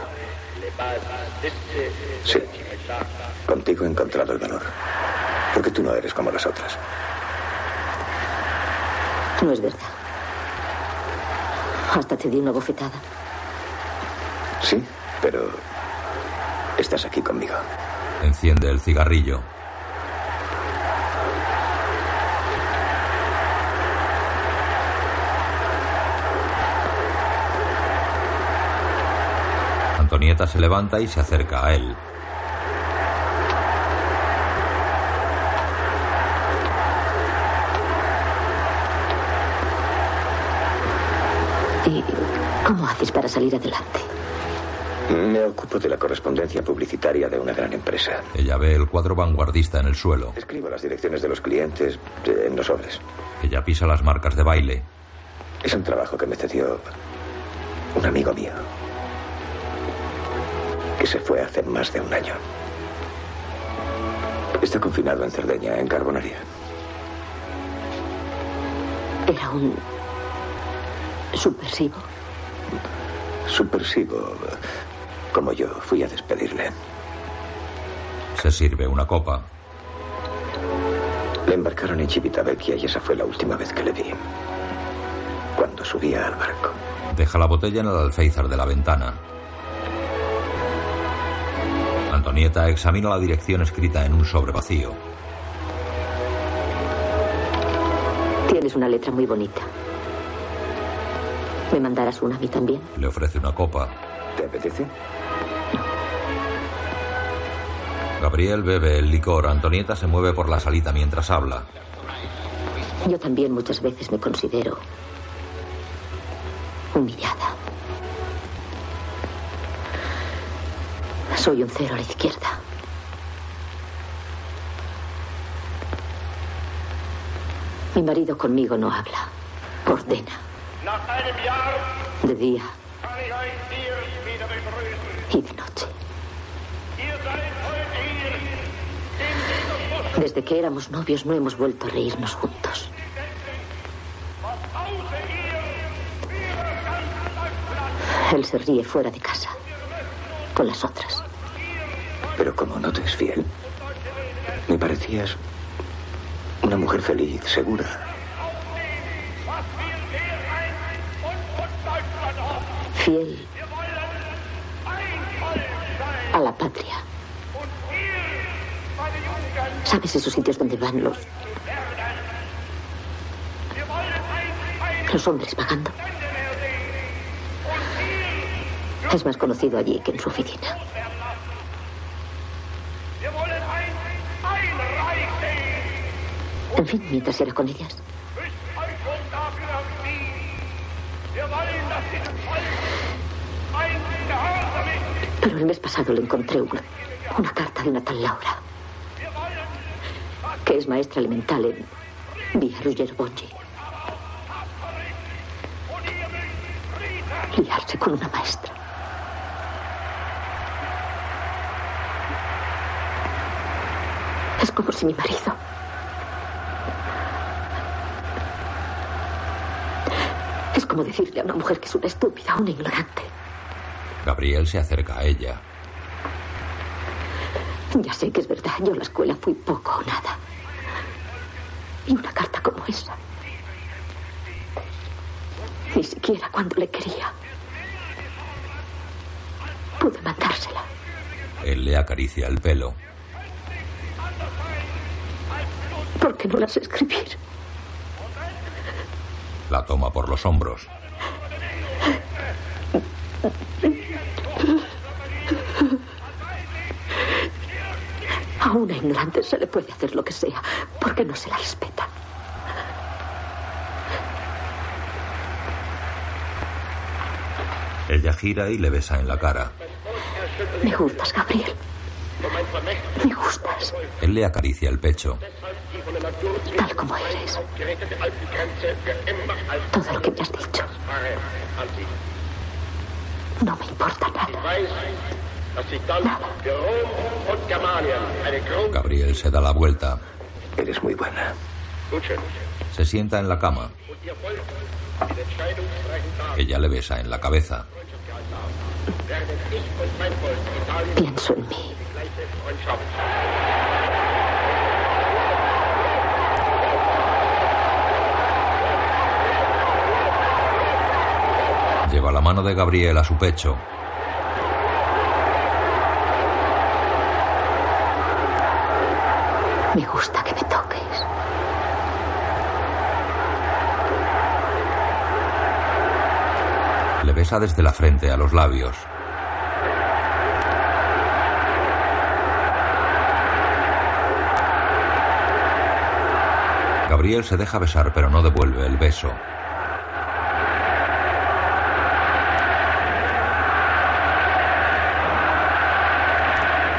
Sí. Contigo he encontrado el valor. Porque tú no eres como las otras. No es verdad. Hasta te di una bofetada. Sí, pero estás aquí conmigo. Enciende el cigarrillo. Se levanta y se acerca a él. ¿Y cómo haces para salir adelante? Me ocupo de la correspondencia publicitaria de una gran empresa. Ella ve el cuadro vanguardista en el suelo. Escribo las direcciones de los clientes eh, en los sobres. Ella pisa las marcas de baile. Es un trabajo que me cedió un amigo mío. Que se fue hace más de un año. Está confinado en Cerdeña, en Carbonaria. Era un subversivo. Subversivo. Como yo, fui a despedirle. Se sirve una copa. Le embarcaron en Civitavecchia y esa fue la última vez que le vi. Cuando subía al barco. Deja la botella en el alféizar de la ventana. Antonieta examina la dirección escrita en un sobre vacío. Tienes una letra muy bonita. ¿Me mandarás una a mí también? Le ofrece una copa. ¿Te apetece? Gabriel bebe el licor. Antonieta se mueve por la salita mientras habla. Yo también muchas veces me considero humillada. Soy un cero a la izquierda. Mi marido conmigo no habla. Ordena. De día. Y de noche. Desde que éramos novios no hemos vuelto a reírnos juntos. Él se ríe fuera de casa, con las otras. Pero como no te es fiel, me parecías una mujer feliz, segura. Fiel a la patria. ¿Sabes esos sitios donde van los... los hombres pagando? Es más conocido allí que en su oficina. En fin, mientras era con ellas. Pero el mes pasado le encontré una, una carta de una tal Laura, que es maestra elemental en Villa Ruggero. Liarse con una maestra. Es como si mi marido Es como decirle a una mujer que es una estúpida, una ignorante. Gabriel se acerca a ella. Ya sé que es verdad, yo a la escuela fui poco o nada. Y una carta como esa. Ni siquiera cuando le quería. Pude mandársela. Él le acaricia el pelo. ¿Por qué no las escribir? La toma por los hombros. A una ignorante se le puede hacer lo que sea, porque no se la respeta. Ella gira y le besa en la cara. Me gustas, Gabriel. Me gustas. Él le acaricia el pecho. Tal como eres. Todo lo que me has dicho. No me importa nada. Gabriel se da la vuelta. Eres muy buena. Se sienta en la cama. Ella le besa en la cabeza. Pienso en mí. Lleva la mano de Gabriel a su pecho. Me gusta que me toques. Le besa desde la frente a los labios. Gabriel se deja besar pero no devuelve el beso.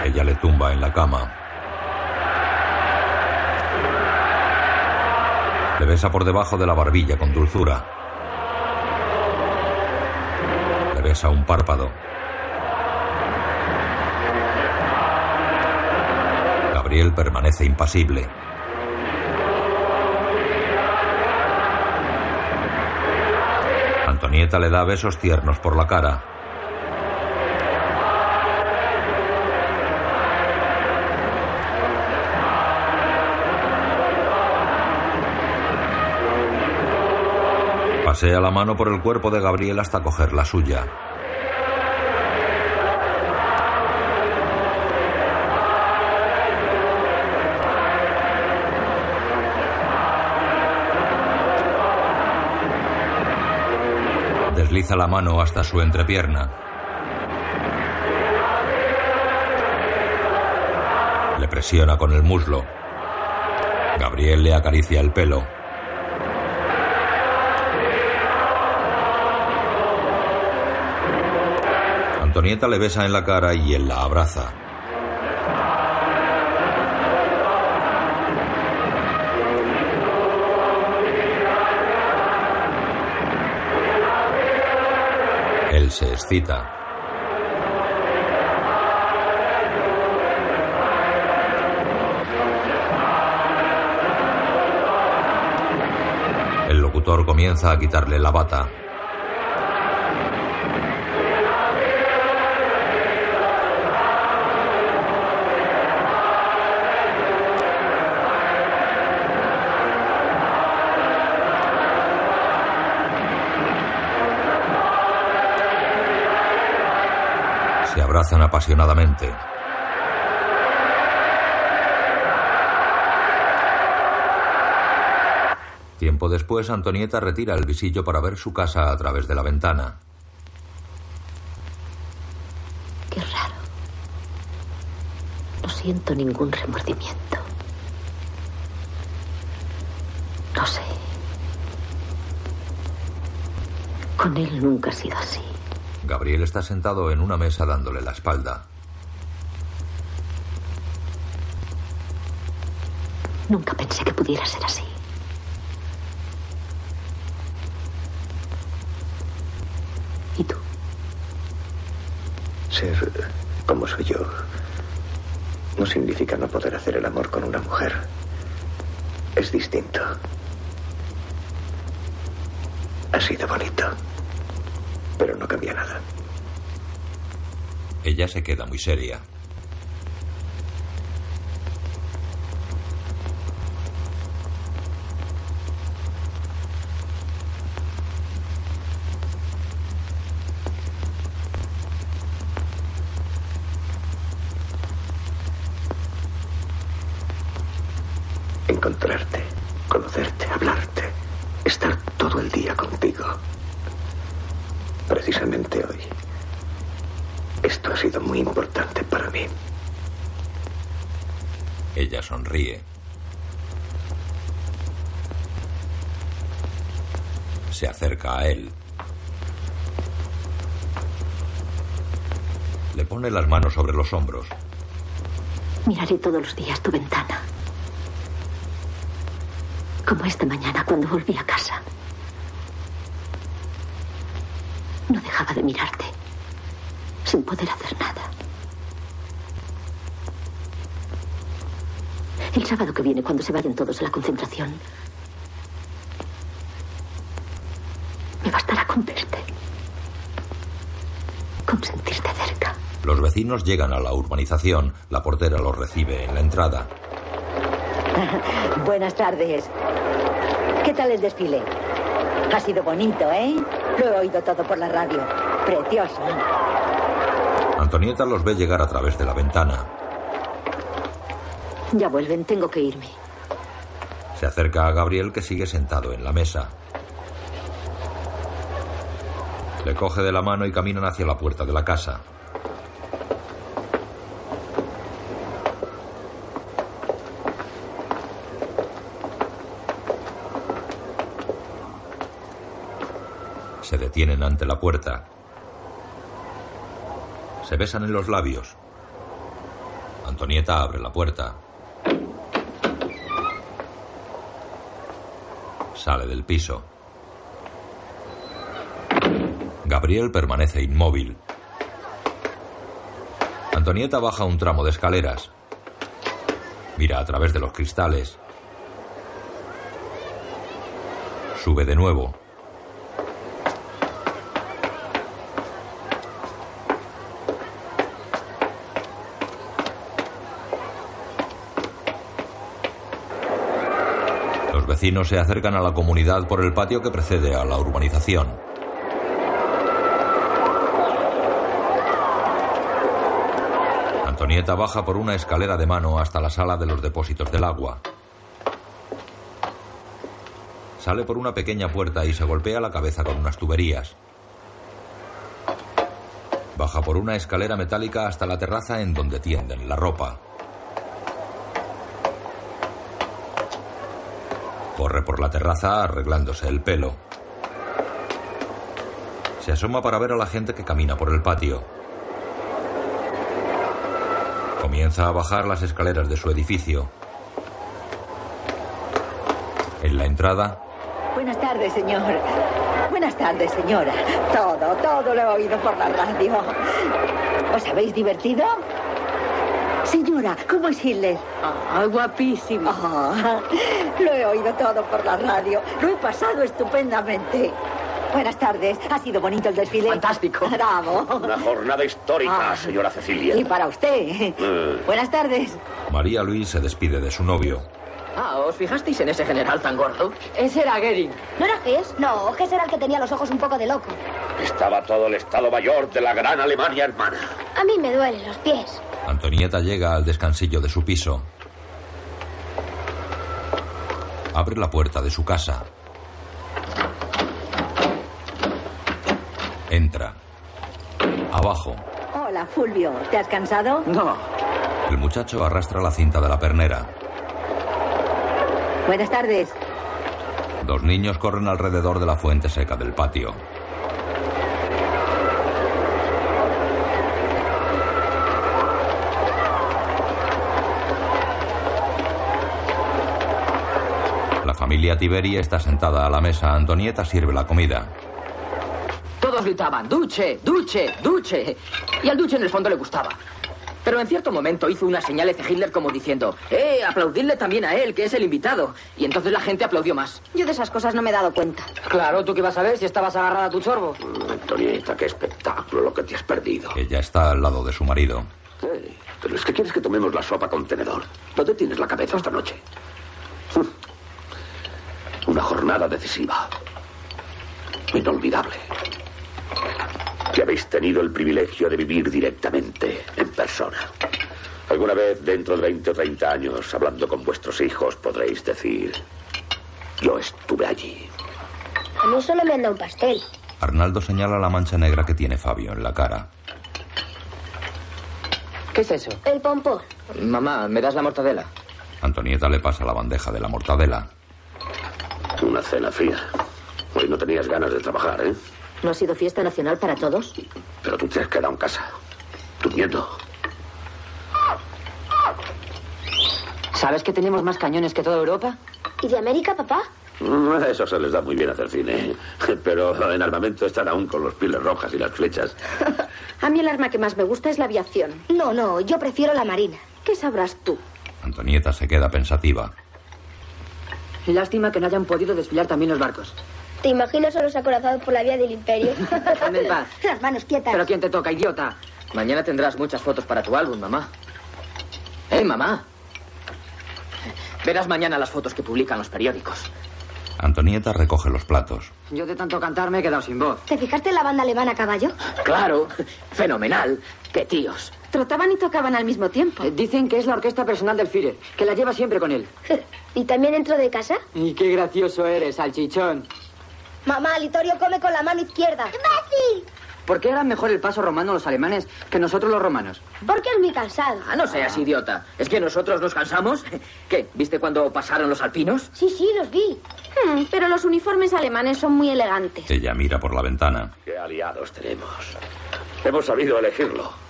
Ella le tumba en la cama. Le besa por debajo de la barbilla con dulzura. Le besa un párpado. Gabriel permanece impasible. Antonieta le da besos tiernos por la cara. Pasea la mano por el cuerpo de Gabriel hasta coger la suya. Desliza la mano hasta su entrepierna. Le presiona con el muslo. Gabriel le acaricia el pelo. Antonieta le besa en la cara y él la abraza. Él se excita. El locutor comienza a quitarle la bata. Abrazan apasionadamente. Tiempo después, Antonieta retira el visillo para ver su casa a través de la ventana. Qué raro. No siento ningún remordimiento. No sé. Con él nunca ha sido así. Gabriel está sentado en una mesa dándole la espalda. Nunca pensé que pudiera ser así. ¿Y tú? Ser como soy yo no significa no poder hacer el amor con una mujer. Es distinto. Ha sido bonito, pero no cambia nada. Ella se queda muy seria. Encontrarte, conocerte, hablarte, estar todo el día contigo. Precisamente hoy. Sido muy importante para mí. Ella sonríe. Se acerca a él. Le pone las manos sobre los hombros. Miraré todos los días tu ventana. Como esta mañana cuando volví a casa. No dejaba de mirarte. Sin poder hacer nada. El sábado que viene, cuando se vayan todos a la concentración, me bastará con verte. Con sentirte cerca. Los vecinos llegan a la urbanización. La portera los recibe en la entrada. Buenas tardes. ¿Qué tal el desfile? Ha sido bonito, ¿eh? Lo he oído todo por la radio. Precioso. Antonieta los ve llegar a través de la ventana. Ya vuelven, tengo que irme. Se acerca a Gabriel que sigue sentado en la mesa. Le coge de la mano y caminan hacia la puerta de la casa. Se detienen ante la puerta. Se besan en los labios. Antonieta abre la puerta. Sale del piso. Gabriel permanece inmóvil. Antonieta baja un tramo de escaleras. Mira a través de los cristales. Sube de nuevo. Vecinos se acercan a la comunidad por el patio que precede a la urbanización. Antonieta baja por una escalera de mano hasta la sala de los depósitos del agua. Sale por una pequeña puerta y se golpea la cabeza con unas tuberías. Baja por una escalera metálica hasta la terraza en donde tienden la ropa. Corre por la terraza arreglándose el pelo. Se asoma para ver a la gente que camina por el patio. Comienza a bajar las escaleras de su edificio. En la entrada, Buenas tardes, señor. Buenas tardes, señora. Todo, todo lo he oído por la radio. ¿Os habéis divertido? Señora, ¿cómo es Hitler? Ah, guapísimo. Ah, lo he oído todo por la radio. Lo he pasado estupendamente. Buenas tardes. ¿Ha sido bonito el desfile? Fantástico. Bravo. Una jornada histórica, Ah. señora Cecilia. Y para usted. Eh, Buenas tardes. María Luis se despide de su novio. Ah, ¿os fijasteis en ese general tan gordo? Ese era Goering. ¿No era Hess? No, Hess era el que tenía los ojos un poco de loco. estaba todo el Estado Mayor de la gran Alemania hermana. A mí me duelen los pies. Antonieta llega al descansillo de su piso. Abre la puerta de su casa. Entra. Abajo, Hola, Fulvio. ¿Te has cansado? No. el muchacho arrastra la cinta de la pernera. Buenas tardes. Dos niños corren alrededor de la fuente seca del patio. Familia Tiberi está sentada a la mesa. Antonieta sirve la comida. Todos gritaban, duche, duche, duche. Y al duche en el fondo le gustaba. Pero en cierto momento hizo una señal de Hitler como diciendo, ¡eh, aplaudidle también a él, que es el invitado! Y entonces la gente aplaudió más. Yo de esas cosas no me he dado cuenta. Claro, ¿tú qué vas a ver si estabas agarrada a tu chorbo? Antonieta, qué espectáculo lo que te has perdido. Ella está al lado de su marido. Eh, pero es que quieres que tomemos la sopa con tenedor. ¿Dónde tienes la cabeza esta noche? Una jornada decisiva. Inolvidable. Que habéis tenido el privilegio de vivir directamente, en persona. Alguna vez, dentro de 20 o 30 años, hablando con vuestros hijos, podréis decir, yo estuve allí. A mí solo me han dado un pastel. Arnaldo señala la mancha negra que tiene Fabio en la cara. ¿Qué es eso? El pompón. Mamá, ¿me das la mortadela? Antonieta le pasa la bandeja de la mortadela. Una cena fría. Hoy no tenías ganas de trabajar, ¿eh? ¿No ha sido fiesta nacional para todos? Pero tú te has quedado en casa, durmiendo. ¿Sabes que tenemos más cañones que toda Europa? ¿Y de América, papá? Mm, Eso se les da muy bien hacer cine. Pero en armamento están aún con los piles rojas y las flechas. A mí el arma que más me gusta es la aviación. No, no, yo prefiero la marina. ¿Qué sabrás tú? Antonieta se queda pensativa. Lástima que no hayan podido desfilar también los barcos. ¿Te imaginas a los acorazados por la vía del imperio? Dame en paz. Las manos quietas. ¿Pero quién te toca, idiota? Mañana tendrás muchas fotos para tu álbum, mamá. ¡Eh, mamá! Verás mañana las fotos que publican los periódicos. Antonieta recoge los platos. Yo de tanto cantar me he quedado sin voz. ¿Te fijaste en la banda alemana a caballo? Claro, fenomenal. ¡Qué tíos! Trotaban y tocaban al mismo tiempo. Eh, Dicen que es la orquesta personal del Führer, que la lleva siempre con él. ¿Y también dentro de casa? Y qué gracioso eres, salchichón. Mamá, Litorio come con la mano izquierda. ¡Imbécil! ¿Por qué harán mejor el paso romano los alemanes que nosotros los romanos? Porque es muy cansado. Ah, no seas idiota. ¿Es que nosotros nos cansamos? ¿Qué? ¿Viste cuando pasaron los alpinos? Sí, sí, los vi. Hmm, pero los uniformes alemanes son muy elegantes. Ella mira por la ventana. ¿Qué aliados tenemos? Hemos sabido elegirlo.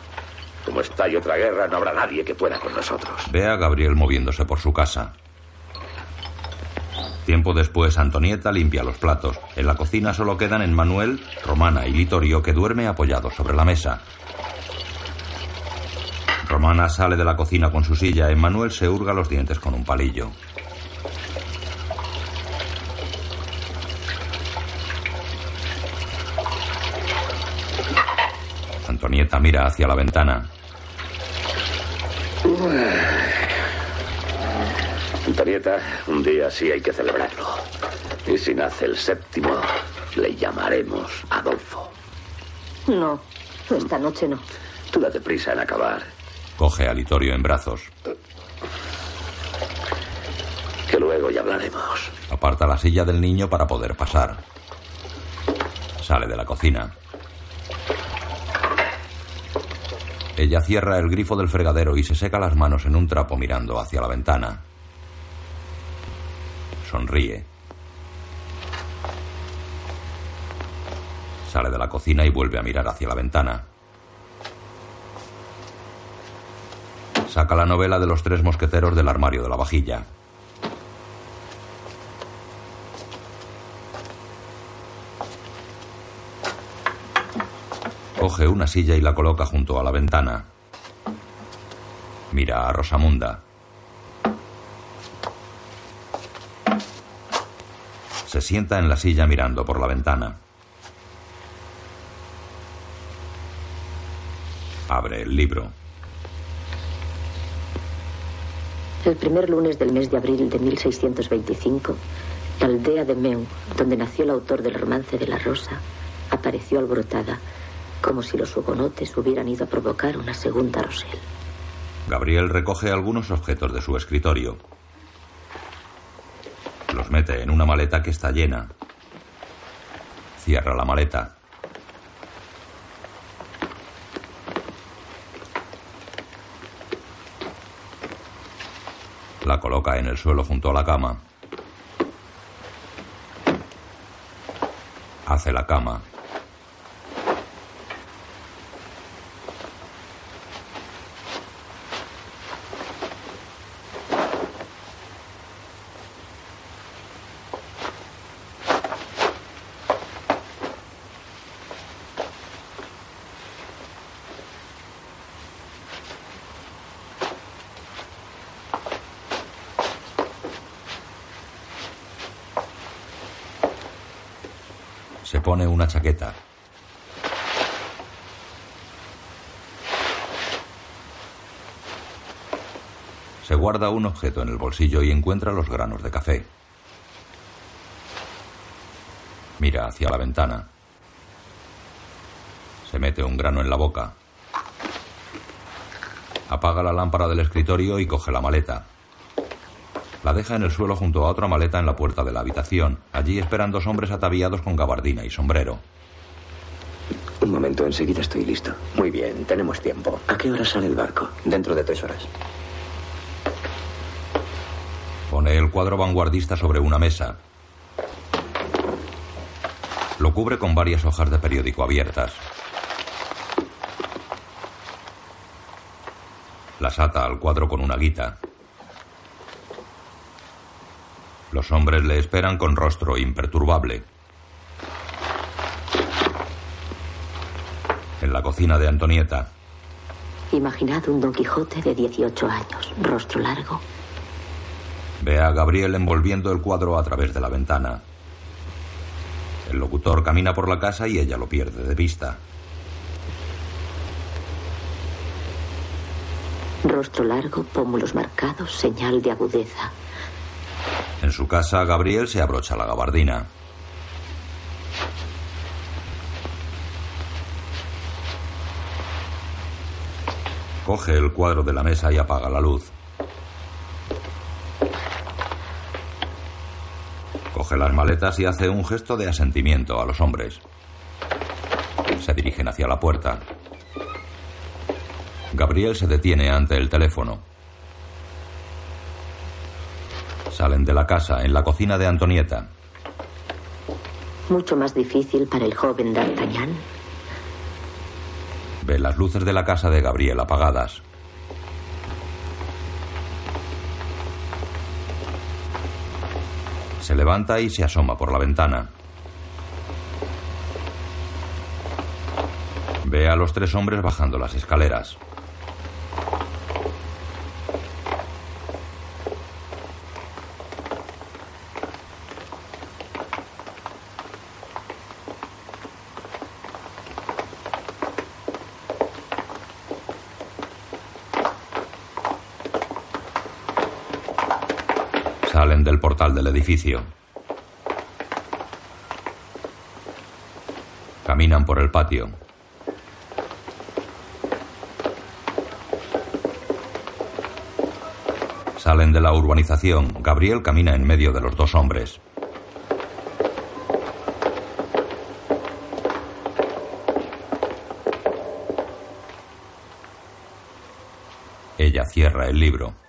Como estalle otra guerra, no habrá nadie que pueda con nosotros. Ve a Gabriel moviéndose por su casa. Tiempo después, Antonieta limpia los platos. En la cocina solo quedan Emmanuel, Romana y Litorio, que duerme apoyados sobre la mesa. Romana sale de la cocina con su silla. Emmanuel se hurga los dientes con un palillo. Antonieta mira hacia la ventana. Antonieta, un día sí hay que celebrarlo. Y si nace el séptimo, le llamaremos Adolfo. No, esta noche no. Tú date prisa en acabar. Coge a Litorio en brazos. Que luego ya hablaremos. Aparta la silla del niño para poder pasar. Sale de la cocina. Ella cierra el grifo del fregadero y se seca las manos en un trapo mirando hacia la ventana. Sonríe. Sale de la cocina y vuelve a mirar hacia la ventana. Saca la novela de los tres mosqueteros del armario de la vajilla. Coge una silla y la coloca junto a la ventana. Mira a Rosamunda. Se sienta en la silla mirando por la ventana. Abre el libro. El primer lunes del mes de abril de 1625, la aldea de Meu, donde nació el autor del romance de la Rosa, apareció alborotada, como si los hugonotes hubieran ido a provocar una segunda Rosel. Gabriel recoge algunos objetos de su escritorio. Los mete en una maleta que está llena. Cierra la maleta. La coloca en el suelo junto a la cama. Hace la cama. Se pone una chaqueta. Se guarda un objeto en el bolsillo y encuentra los granos de café. Mira hacia la ventana. Se mete un grano en la boca. Apaga la lámpara del escritorio y coge la maleta. La deja en el suelo junto a otra maleta en la puerta de la habitación. Allí esperan dos hombres ataviados con gabardina y sombrero. Un momento, enseguida estoy listo. Muy bien, tenemos tiempo. ¿A qué hora sale el barco? Dentro de tres horas. Pone el cuadro vanguardista sobre una mesa. Lo cubre con varias hojas de periódico abiertas. Las ata al cuadro con una guita. Los hombres le esperan con rostro imperturbable. En la cocina de Antonieta, Imaginad un Don Quijote de 18 años, rostro largo, ve a Gabriel envolviendo el cuadro a través de la ventana. El locutor camina por la casa y ella lo pierde de vista. rostro largo, pómulos marcados, señal de agudeza. En su casa, Gabriel se abrocha la gabardina. Coge el cuadro de la mesa y apaga la luz. Coge las maletas y hace un gesto de asentimiento a los hombres. Se dirigen hacia la puerta. Gabriel se detiene ante el teléfono. Salen de la casa en la cocina de Antonieta. Mucho más difícil para el joven D'Artagnan. Ve las luces de la casa de Gabriel apagadas. Se levanta y se asoma por la ventana. Ve a los tres hombres bajando las escaleras. Salen del del edificio. Caminan por el patio. Salen de la urbanización. Gabriel camina en medio de los dos hombres. Ella cierra el libro.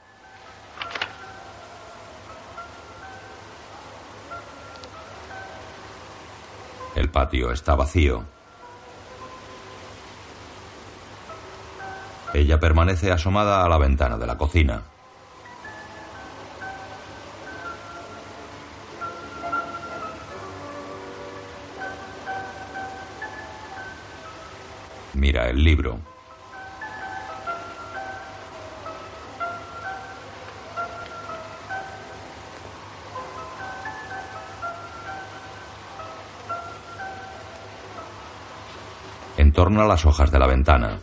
Patio está vacío. Ella permanece asomada a la ventana de la cocina. Mira el libro. Entorna las hojas de la ventana.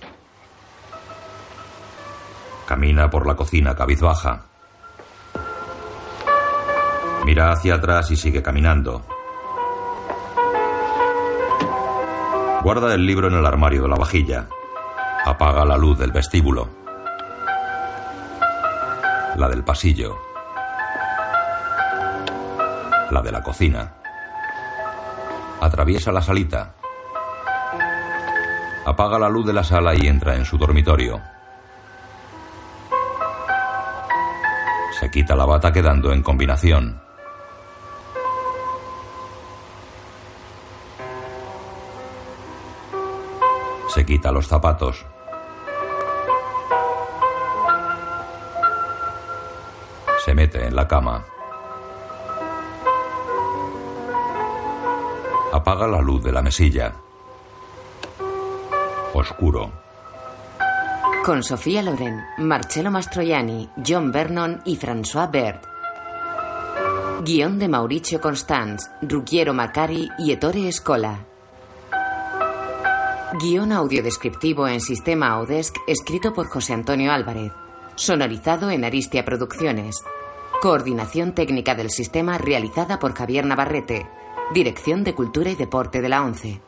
Camina por la cocina cabizbaja. Mira hacia atrás y sigue caminando. Guarda el libro en el armario de la vajilla. Apaga la luz del vestíbulo. La del pasillo. La de la cocina. Atraviesa la salita. Apaga la luz de la sala y entra en su dormitorio. Se quita la bata quedando en combinación. Se quita los zapatos. Se mete en la cama. Apaga la luz de la mesilla. Oscuro. Con Sofía Loren, Marcello Mastroianni, John Vernon y François Bert. Guión de Mauricio Constans, Ruggiero Macari y Ettore Escola. Guión audiodescriptivo en sistema Audesc escrito por José Antonio Álvarez. Sonorizado en Aristia Producciones. Coordinación técnica del sistema realizada por Javier Navarrete. Dirección de Cultura y Deporte de la ONCE.